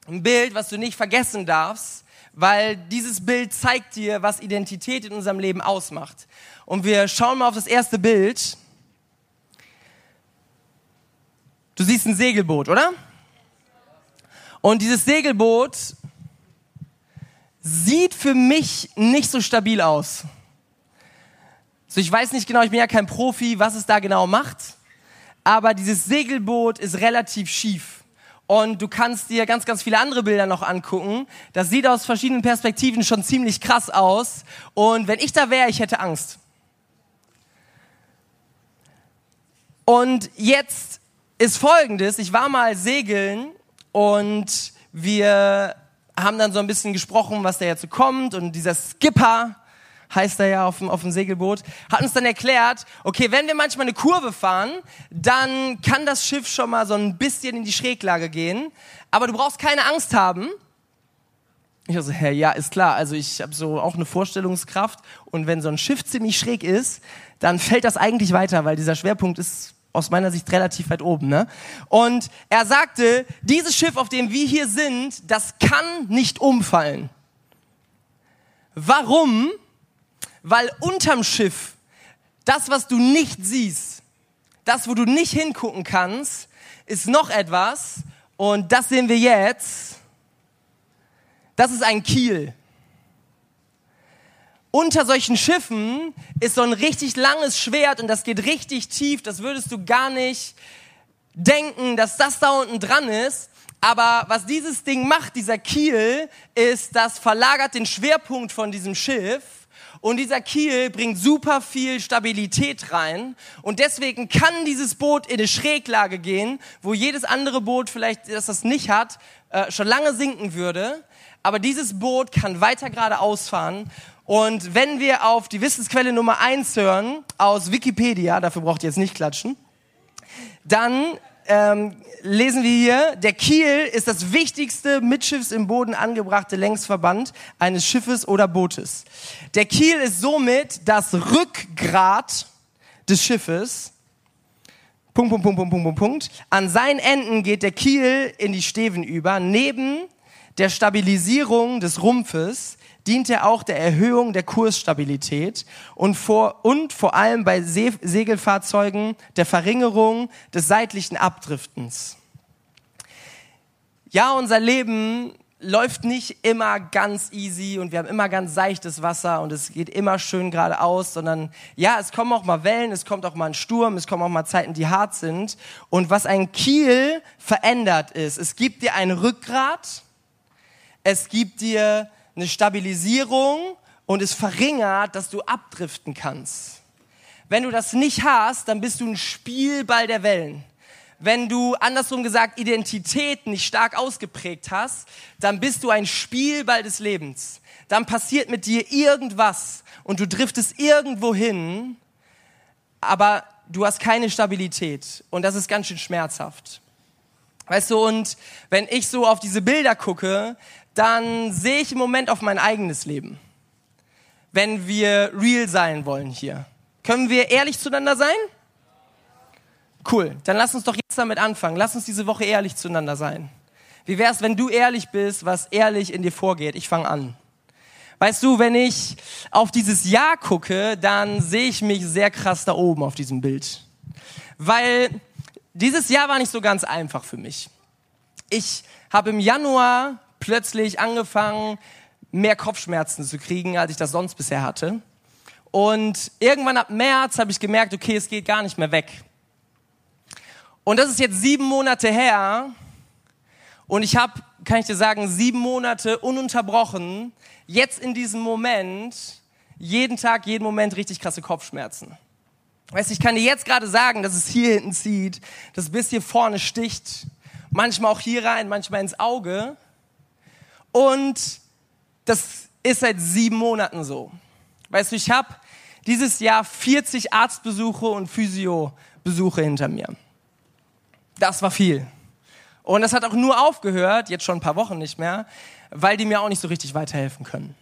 Ein Bild, was du nicht vergessen darfst, weil dieses Bild zeigt dir, was Identität in unserem Leben ausmacht. Und wir schauen mal auf das erste Bild. Du siehst ein Segelboot, oder? Und dieses Segelboot sieht für mich nicht so stabil aus. So, ich weiß nicht genau, ich bin ja kein Profi, was es da genau macht, aber dieses Segelboot ist relativ schief. Und du kannst dir ganz, ganz viele andere Bilder noch angucken. Das sieht aus verschiedenen Perspektiven schon ziemlich krass aus. Und wenn ich da wäre, ich hätte Angst. Und jetzt ist Folgendes. Ich war mal segeln und wir haben dann so ein bisschen gesprochen, was da jetzt so kommt. Und dieser Skipper heißt er ja auf dem, auf dem Segelboot, hat uns dann erklärt, okay, wenn wir manchmal eine Kurve fahren, dann kann das Schiff schon mal so ein bisschen in die Schräglage gehen, aber du brauchst keine Angst haben. Ich so, hä, ja, ist klar, also ich habe so auch eine Vorstellungskraft und wenn so ein Schiff ziemlich schräg ist, dann fällt das eigentlich weiter, weil dieser Schwerpunkt ist aus meiner Sicht relativ weit oben. Ne? Und er sagte, dieses Schiff, auf dem wir hier sind, das kann nicht umfallen. Warum? Weil unterm Schiff, das, was du nicht siehst, das, wo du nicht hingucken kannst, ist noch etwas. Und das sehen wir jetzt. Das ist ein Kiel. Unter solchen Schiffen ist so ein richtig langes Schwert und das geht richtig tief. Das würdest du gar nicht denken, dass das da unten dran ist. Aber was dieses Ding macht, dieser Kiel, ist, das verlagert den Schwerpunkt von diesem Schiff. Und dieser Kiel bringt super viel Stabilität rein. Und deswegen kann dieses Boot in eine Schräglage gehen, wo jedes andere Boot vielleicht, das das nicht hat, äh, schon lange sinken würde. Aber dieses Boot kann weiter geradeaus fahren. Und wenn wir auf die Wissensquelle Nummer eins hören, aus Wikipedia, dafür braucht ihr jetzt nicht klatschen, dann ähm, lesen wir hier, der Kiel ist das wichtigste mitschiffs im Boden angebrachte Längsverband eines Schiffes oder Bootes. Der Kiel ist somit das Rückgrat des Schiffes. Punkt, Punkt, Punkt, Punkt, Punkt, Punkt. An seinen Enden geht der Kiel in die Steven über. Neben der Stabilisierung des Rumpfes dient er auch der Erhöhung der Kursstabilität und vor, und vor allem bei See Segelfahrzeugen der Verringerung des seitlichen Abdriftens. Ja, unser Leben läuft nicht immer ganz easy und wir haben immer ganz seichtes Wasser und es geht immer schön geradeaus, sondern ja, es kommen auch mal Wellen, es kommt auch mal ein Sturm, es kommen auch mal Zeiten, die hart sind. Und was ein Kiel verändert ist, es gibt dir ein Rückgrat, es gibt dir eine Stabilisierung und es verringert, dass du abdriften kannst. Wenn du das nicht hast, dann bist du ein Spielball der Wellen. Wenn du, andersrum gesagt, Identität nicht stark ausgeprägt hast, dann bist du ein Spielball des Lebens. Dann passiert mit dir irgendwas und du driftest irgendwo hin, aber du hast keine Stabilität und das ist ganz schön schmerzhaft. Weißt du, und wenn ich so auf diese Bilder gucke, dann sehe ich im Moment auf mein eigenes Leben. Wenn wir real sein wollen hier. Können wir ehrlich zueinander sein? Cool. Dann lass uns doch jetzt damit anfangen. Lass uns diese Woche ehrlich zueinander sein. Wie wär's, wenn du ehrlich bist, was ehrlich in dir vorgeht? Ich fange an. Weißt du, wenn ich auf dieses Jahr gucke, dann sehe ich mich sehr krass da oben auf diesem Bild. Weil dieses Jahr war nicht so ganz einfach für mich. Ich habe im Januar plötzlich angefangen, mehr Kopfschmerzen zu kriegen, als ich das sonst bisher hatte. Und irgendwann ab März habe ich gemerkt, okay, es geht gar nicht mehr weg. Und das ist jetzt sieben Monate her. Und ich habe, kann ich dir sagen, sieben Monate ununterbrochen, jetzt in diesem Moment, jeden Tag, jeden Moment richtig krasse Kopfschmerzen. Weißt du, ich kann dir jetzt gerade sagen, dass es hier hinten zieht, dass es bis hier vorne sticht, manchmal auch hier rein, manchmal ins Auge. Und das ist seit sieben Monaten so. Weißt du, ich habe dieses Jahr 40 Arztbesuche und Physiobesuche hinter mir. Das war viel. Und das hat auch nur aufgehört, jetzt schon ein paar Wochen nicht mehr, weil die mir auch nicht so richtig weiterhelfen können.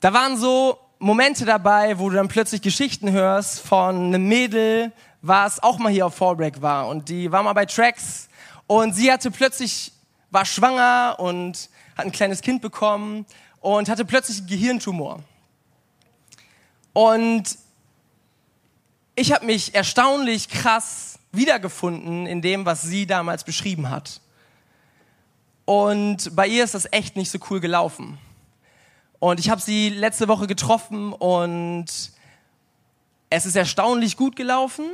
Da waren so Momente dabei, wo du dann plötzlich Geschichten hörst von einem Mädel, was auch mal hier auf Fallback war. Und die war mal bei Tracks und sie hatte plötzlich war schwanger und hat ein kleines Kind bekommen und hatte plötzlich einen Gehirntumor. Und ich habe mich erstaunlich krass wiedergefunden in dem, was sie damals beschrieben hat. Und bei ihr ist das echt nicht so cool gelaufen. Und ich habe sie letzte Woche getroffen und es ist erstaunlich gut gelaufen,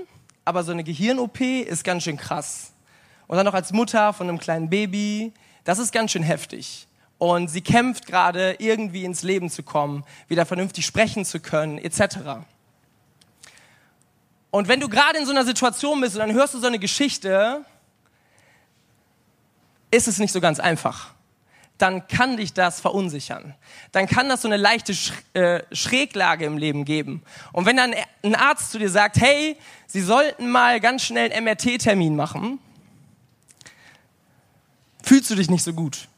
aber so eine Gehirn-OP ist ganz schön krass. Und dann noch als Mutter von einem kleinen Baby, das ist ganz schön heftig. Und sie kämpft gerade, irgendwie ins Leben zu kommen, wieder vernünftig sprechen zu können, etc. Und wenn du gerade in so einer Situation bist und dann hörst du so eine Geschichte, ist es nicht so ganz einfach. dann kann dich das verunsichern. Dann kann das so eine leichte Sch äh, Schräglage im Leben geben. Und wenn dann ein Arzt zu dir sagt, hey, Sie sollten mal ganz schnell einen MRT-Termin machen, fühlst du dich nicht so gut.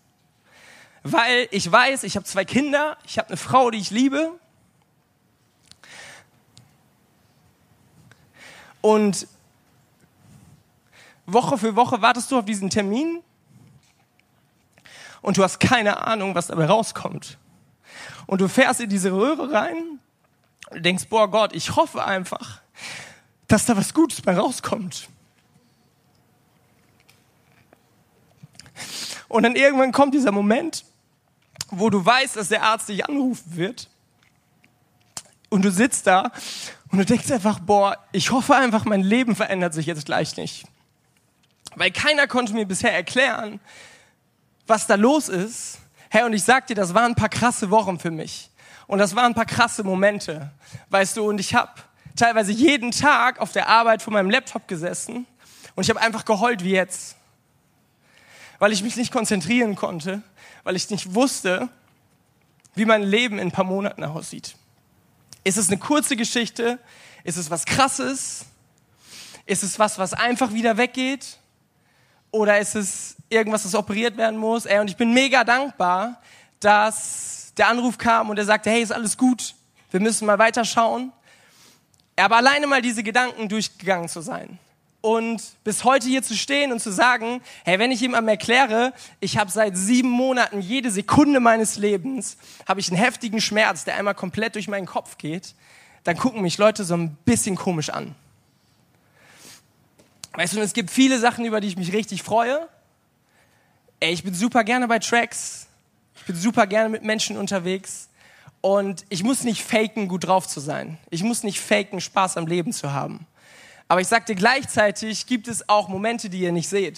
Weil ich weiß, ich habe zwei Kinder, ich habe eine Frau, die ich liebe. Und Woche für Woche wartest du auf diesen Termin und du hast keine Ahnung, was dabei rauskommt. Und du fährst in diese Röhre rein und denkst, boah Gott, ich hoffe einfach, dass da was Gutes bei rauskommt. Und dann irgendwann kommt dieser Moment, wo du weißt, dass der Arzt dich anrufen wird. Und du sitzt da und du denkst einfach, boah, ich hoffe einfach, mein Leben verändert sich jetzt gleich nicht. Weil keiner konnte mir bisher erklären, was da los ist. Hey, und ich sag dir, das waren ein paar krasse Wochen für mich. Und das waren ein paar krasse Momente. Weißt du, und ich habe teilweise jeden Tag auf der Arbeit vor meinem Laptop gesessen und ich habe einfach geheult wie jetzt. Weil ich mich nicht konzentrieren konnte, weil ich nicht wusste, wie mein Leben in ein paar Monaten aussieht. Ist es eine kurze Geschichte? Ist es was Krasses? Ist es was, was einfach wieder weggeht? Oder ist es irgendwas, das operiert werden muss? Ey, und ich bin mega dankbar, dass der Anruf kam und er sagte, hey, ist alles gut, wir müssen mal weiterschauen. Aber alleine mal diese Gedanken durchgegangen zu sein und bis heute hier zu stehen und zu sagen, hey, wenn ich jemandem erkläre, ich habe seit sieben Monaten jede Sekunde meines Lebens, habe ich einen heftigen Schmerz, der einmal komplett durch meinen Kopf geht, dann gucken mich Leute so ein bisschen komisch an. Weißt du, es gibt viele Sachen, über die ich mich richtig freue. Ey, ich bin super gerne bei Tracks. Ich bin super gerne mit Menschen unterwegs. Und ich muss nicht faken, gut drauf zu sein. Ich muss nicht faken, Spaß am Leben zu haben. Aber ich sag dir gleichzeitig, gibt es auch Momente, die ihr nicht seht.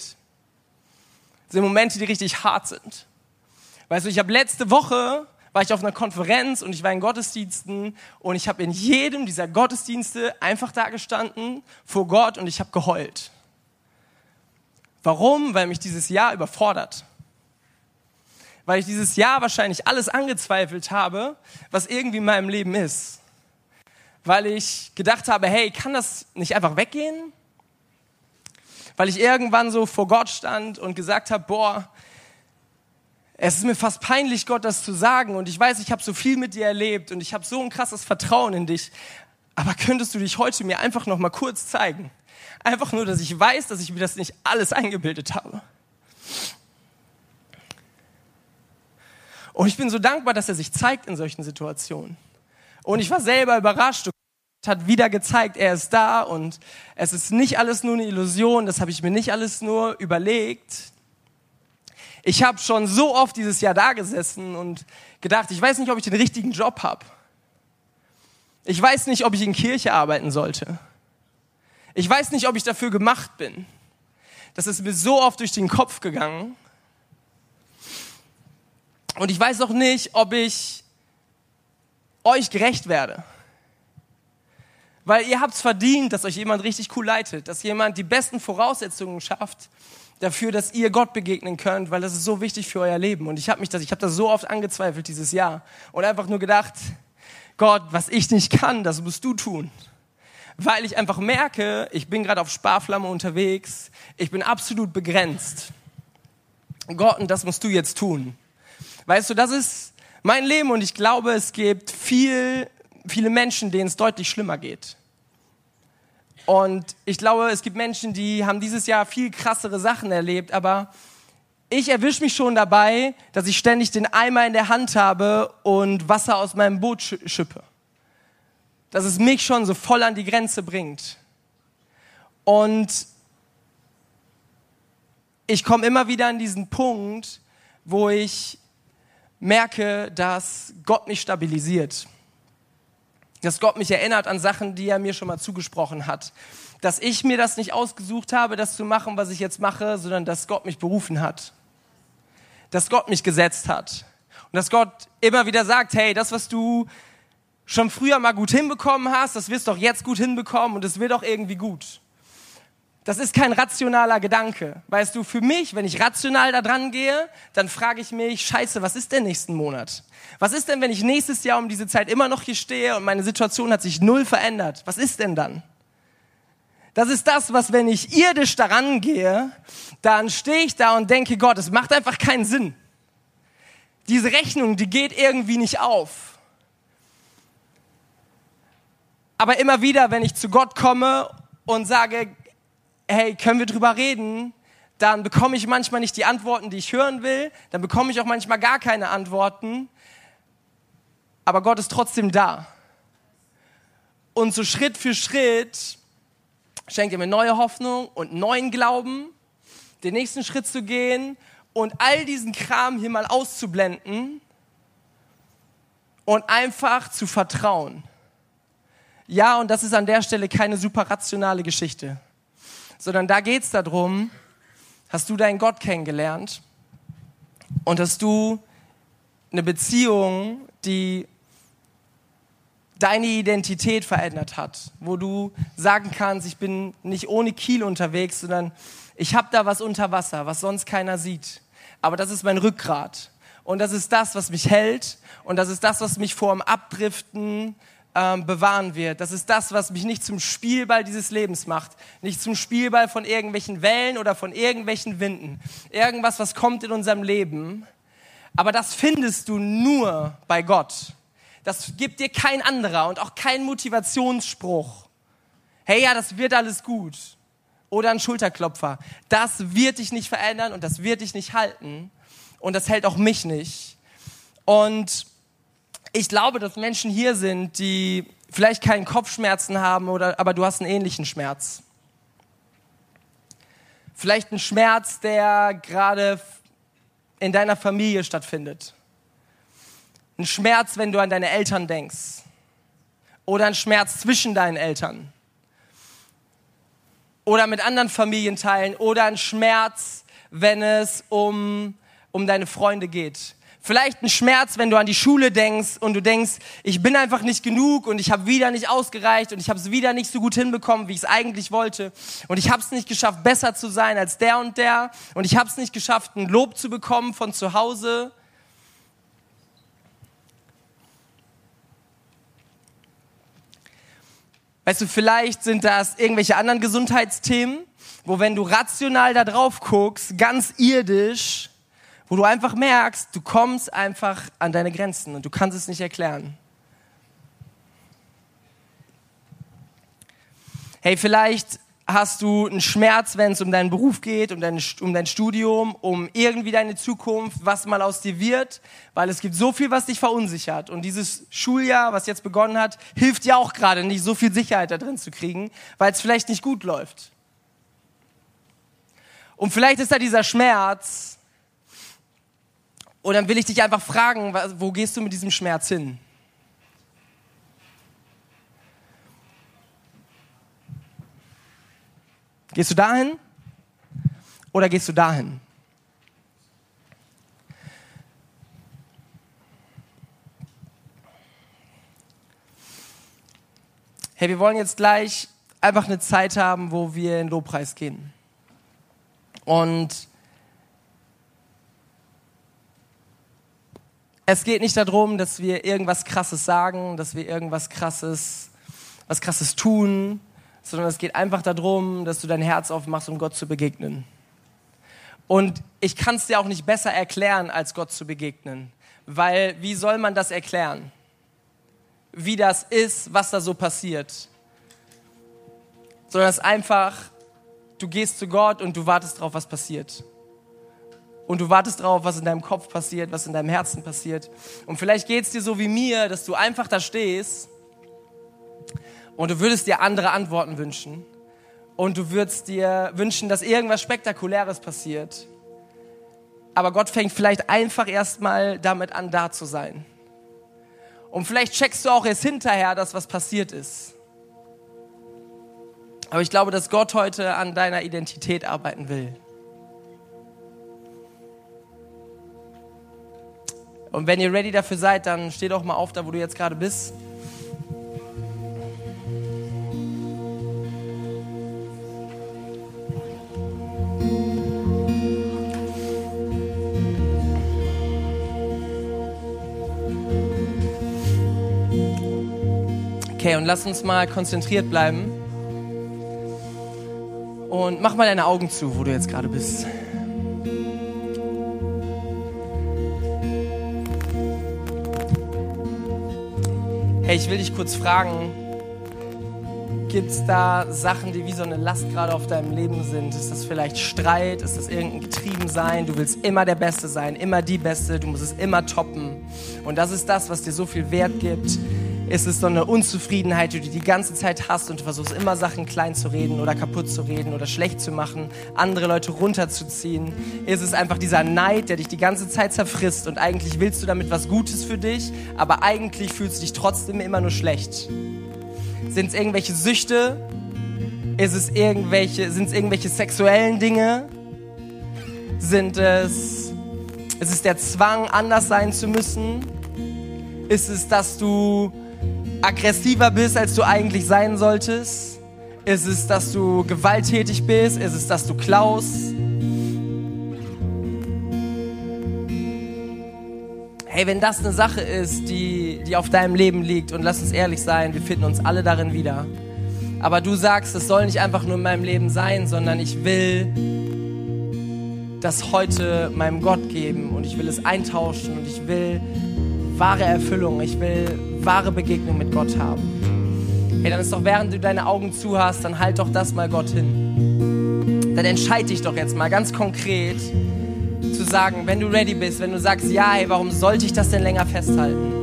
Das sind Momente, die richtig hart sind. Weißt du, ich habe letzte Woche war ich auf einer Konferenz und ich war in Gottesdiensten und ich habe in jedem dieser Gottesdienste einfach da gestanden vor Gott und ich habe geheult. Warum? Weil mich dieses Jahr überfordert. Weil ich dieses Jahr wahrscheinlich alles angezweifelt habe, was irgendwie in meinem Leben ist. Weil ich gedacht habe, hey, kann das nicht einfach weggehen? Weil ich irgendwann so vor Gott stand und gesagt habe, boah, es ist mir fast peinlich, Gott das zu sagen. Und ich weiß, ich habe so viel mit dir erlebt und ich habe so ein krasses Vertrauen in dich. Aber könntest du dich heute mir einfach noch mal kurz zeigen? Einfach nur, dass ich weiß, dass ich mir das nicht alles eingebildet habe. Und ich bin so dankbar, dass er sich zeigt in solchen Situationen. Und ich war selber überrascht. Hat wieder gezeigt, er ist da und es ist nicht alles nur eine Illusion. Das habe ich mir nicht alles nur überlegt. Ich habe schon so oft dieses Jahr da gesessen und gedacht, ich weiß nicht, ob ich den richtigen Job habe. Ich weiß nicht, ob ich in Kirche arbeiten sollte. Ich weiß nicht, ob ich dafür gemacht bin. Das ist mir so oft durch den Kopf gegangen. Und ich weiß auch nicht, ob ich euch gerecht werde. Weil ihr habt es verdient, dass euch jemand richtig cool leitet, dass jemand die besten Voraussetzungen schafft, dafür, dass ihr Gott begegnen könnt, weil das ist so wichtig für euer Leben. Und ich habe mich das, ich habe das so oft angezweifelt dieses Jahr und einfach nur gedacht, Gott, was ich nicht kann, das musst du tun. Weil ich einfach merke, ich bin gerade auf Sparflamme unterwegs, ich bin absolut begrenzt. Gott, und das musst du jetzt tun. Weißt du, das ist mein Leben und ich glaube, es gibt viel, viele Menschen, denen es deutlich schlimmer geht. Und ich glaube, es gibt Menschen, die haben dieses Jahr viel krassere Sachen erlebt, aber ich erwische mich schon dabei, dass ich ständig den Eimer in der Hand habe und Wasser aus meinem Boot schippe. Dass es mich schon so voll an die Grenze bringt. Und ich komme immer wieder an diesen Punkt, wo ich merke, dass Gott mich stabilisiert dass Gott mich erinnert an Sachen, die er mir schon mal zugesprochen hat. Dass ich mir das nicht ausgesucht habe, das zu machen, was ich jetzt mache, sondern dass Gott mich berufen hat. Dass Gott mich gesetzt hat. Und dass Gott immer wieder sagt, hey, das, was du schon früher mal gut hinbekommen hast, das wirst du auch jetzt gut hinbekommen und es wird auch irgendwie gut. Das ist kein rationaler Gedanke. Weißt du, für mich, wenn ich rational da dran gehe, dann frage ich mich, scheiße, was ist denn nächsten Monat? Was ist denn, wenn ich nächstes Jahr um diese Zeit immer noch hier stehe und meine Situation hat sich null verändert? Was ist denn dann? Das ist das, was, wenn ich irdisch daran gehe, dann stehe ich da und denke, Gott, es macht einfach keinen Sinn. Diese Rechnung, die geht irgendwie nicht auf. Aber immer wieder, wenn ich zu Gott komme und sage, hey, können wir drüber reden? Dann bekomme ich manchmal nicht die Antworten, die ich hören will. Dann bekomme ich auch manchmal gar keine Antworten. Aber Gott ist trotzdem da. Und so Schritt für Schritt schenkt er mir neue Hoffnung und neuen Glauben, den nächsten Schritt zu gehen und all diesen Kram hier mal auszublenden und einfach zu vertrauen. Ja, und das ist an der Stelle keine super rationale Geschichte sondern da geht es darum, hast du deinen Gott kennengelernt und hast du eine Beziehung, die deine Identität verändert hat, wo du sagen kannst, ich bin nicht ohne Kiel unterwegs, sondern ich habe da was unter Wasser, was sonst keiner sieht. Aber das ist mein Rückgrat. Und das ist das, was mich hält. Und das ist das, was mich vor dem Abdriften ähm, bewahren wird. Das ist das, was mich nicht zum Spielball dieses Lebens macht. Nicht zum Spielball von irgendwelchen Wellen oder von irgendwelchen Winden. Irgendwas, was kommt in unserem Leben. Aber das findest du nur bei Gott. Das gibt dir kein anderer und auch kein Motivationsspruch. Hey, ja, das wird alles gut. Oder ein Schulterklopfer. Das wird dich nicht verändern und das wird dich nicht halten. Und das hält auch mich nicht. Und ich glaube, dass Menschen hier sind, die vielleicht keinen Kopfschmerzen haben, oder, aber du hast einen ähnlichen Schmerz. Vielleicht einen Schmerz, der gerade in deiner Familie stattfindet. Ein Schmerz, wenn du an deine Eltern denkst. Oder ein Schmerz zwischen deinen Eltern. Oder mit anderen Familienteilen. Oder ein Schmerz, wenn es um, um deine Freunde geht Vielleicht ein Schmerz, wenn du an die Schule denkst und du denkst, ich bin einfach nicht genug und ich habe wieder nicht ausgereicht und ich habe es wieder nicht so gut hinbekommen, wie ich es eigentlich wollte und ich habe es nicht geschafft, besser zu sein als der und der und ich habe es nicht geschafft, ein Lob zu bekommen von zu Hause. Weißt du, vielleicht sind das irgendwelche anderen Gesundheitsthemen, wo wenn du rational da drauf guckst, ganz irdisch, wo du einfach merkst, du kommst einfach an deine Grenzen und du kannst es nicht erklären. Hey, vielleicht hast du einen Schmerz, wenn es um deinen Beruf geht, um dein, um dein Studium, um irgendwie deine Zukunft, was mal aus dir wird, weil es gibt so viel, was dich verunsichert. Und dieses Schuljahr, was jetzt begonnen hat, hilft dir auch gerade nicht, so viel Sicherheit da drin zu kriegen, weil es vielleicht nicht gut läuft. Und vielleicht ist da dieser Schmerz, und dann will ich dich einfach fragen, wo gehst du mit diesem Schmerz hin? Gehst du dahin oder gehst du dahin? Hey, wir wollen jetzt gleich einfach eine Zeit haben, wo wir in Lobpreis gehen. Und Es geht nicht darum, dass wir irgendwas Krasses sagen, dass wir irgendwas Krasses, was Krasses tun, sondern es geht einfach darum, dass du dein Herz aufmachst, um Gott zu begegnen. Und ich kann es dir auch nicht besser erklären, als Gott zu begegnen. Weil wie soll man das erklären? Wie das ist, was da so passiert. Sondern es ist einfach, du gehst zu Gott und du wartest drauf, was passiert und du wartest drauf, was in deinem Kopf passiert, was in deinem Herzen passiert. Und vielleicht geht es dir so wie mir, dass du einfach da stehst und du würdest dir andere Antworten wünschen und du würdest dir wünschen, dass irgendwas Spektakuläres passiert. Aber Gott fängt vielleicht einfach erstmal damit an, da zu sein. Und vielleicht checkst du auch erst hinterher, dass was passiert ist. Aber ich glaube, dass Gott heute an deiner Identität arbeiten will. Und wenn ihr ready dafür seid, dann steht doch mal auf, da wo du jetzt gerade bist. Okay, und lass uns mal konzentriert bleiben. Und mach mal deine Augen zu, wo du jetzt gerade bist. Hey, ich will dich kurz fragen, gibt es da Sachen, die wie so eine Last gerade auf deinem Leben sind? Ist das vielleicht Streit? Ist das irgendein Getriebensein? Du willst immer der Beste sein, immer die Beste, du musst es immer toppen. Und das ist das, was dir so viel Wert gibt. Ist es so eine Unzufriedenheit, die du die ganze Zeit hast und du versuchst immer Sachen klein zu reden oder kaputt zu reden oder schlecht zu machen, andere Leute runterzuziehen? Ist es einfach dieser Neid, der dich die ganze Zeit zerfrisst und eigentlich willst du damit was Gutes für dich, aber eigentlich fühlst du dich trotzdem immer nur schlecht? Sind es irgendwelche Süchte? Ist es irgendwelche, sind es irgendwelche sexuellen Dinge? Sind es, ist es der Zwang, anders sein zu müssen? Ist es, dass du aggressiver bist, als du eigentlich sein solltest? Ist es, dass du gewalttätig bist? Ist es, dass du klaust? Hey, wenn das eine Sache ist, die, die auf deinem Leben liegt, und lass uns ehrlich sein, wir finden uns alle darin wieder. Aber du sagst, es soll nicht einfach nur in meinem Leben sein, sondern ich will das heute meinem Gott geben und ich will es eintauschen und ich will wahre Erfüllung, ich will wahre Begegnung mit Gott haben. Hey, dann ist doch, während du deine Augen zu hast, dann halt doch das mal Gott hin. Dann entscheide dich doch jetzt mal ganz konkret, zu sagen, wenn du ready bist, wenn du sagst, ja, hey, warum sollte ich das denn länger festhalten?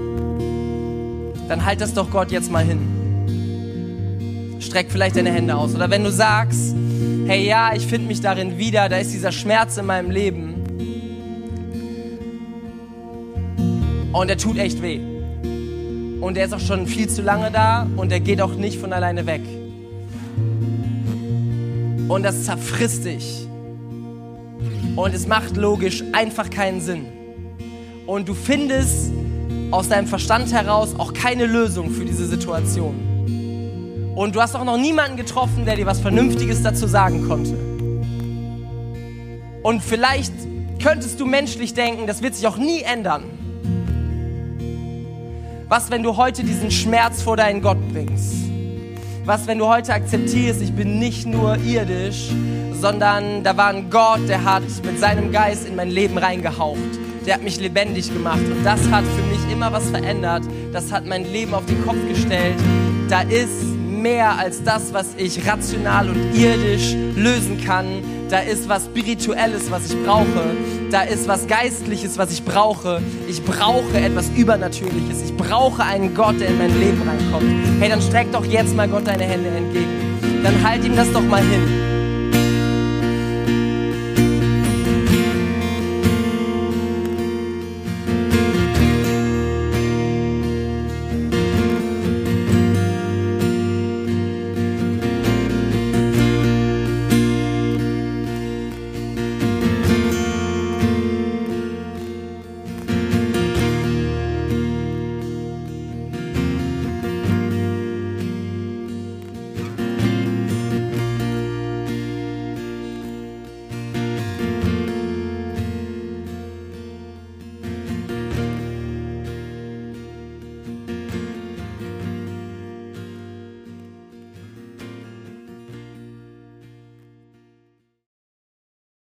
Dann halt das doch Gott jetzt mal hin. Streck vielleicht deine Hände aus. Oder wenn du sagst, hey, ja, ich finde mich darin wieder, da ist dieser Schmerz in meinem Leben. Und der tut echt weh. Und der ist auch schon viel zu lange da und der geht auch nicht von alleine weg. Und das zerfrisst dich. Und es macht logisch einfach keinen Sinn. Und du findest aus deinem Verstand heraus auch keine Lösung für diese Situation. Und du hast auch noch niemanden getroffen, der dir was Vernünftiges dazu sagen konnte. Und vielleicht könntest du menschlich denken, das wird sich auch nie ändern. Was, wenn du heute diesen Schmerz vor deinen Gott bringst? Was, wenn du heute akzeptierst, ich bin nicht nur irdisch, sondern da war ein Gott, der hat mit seinem Geist in mein Leben reingehaucht. Der hat mich lebendig gemacht und das hat für mich immer was verändert. Das hat mein Leben auf den Kopf gestellt. Da ist mehr als das, was ich rational und irdisch lösen kann. Da ist was Spirituelles, was ich brauche. Da ist was Geistliches, was ich brauche. Ich brauche etwas Übernatürliches. Ich brauche einen Gott, der in mein Leben reinkommt. Hey, dann streck doch jetzt mal Gott deine Hände entgegen. Dann halt ihm das doch mal hin.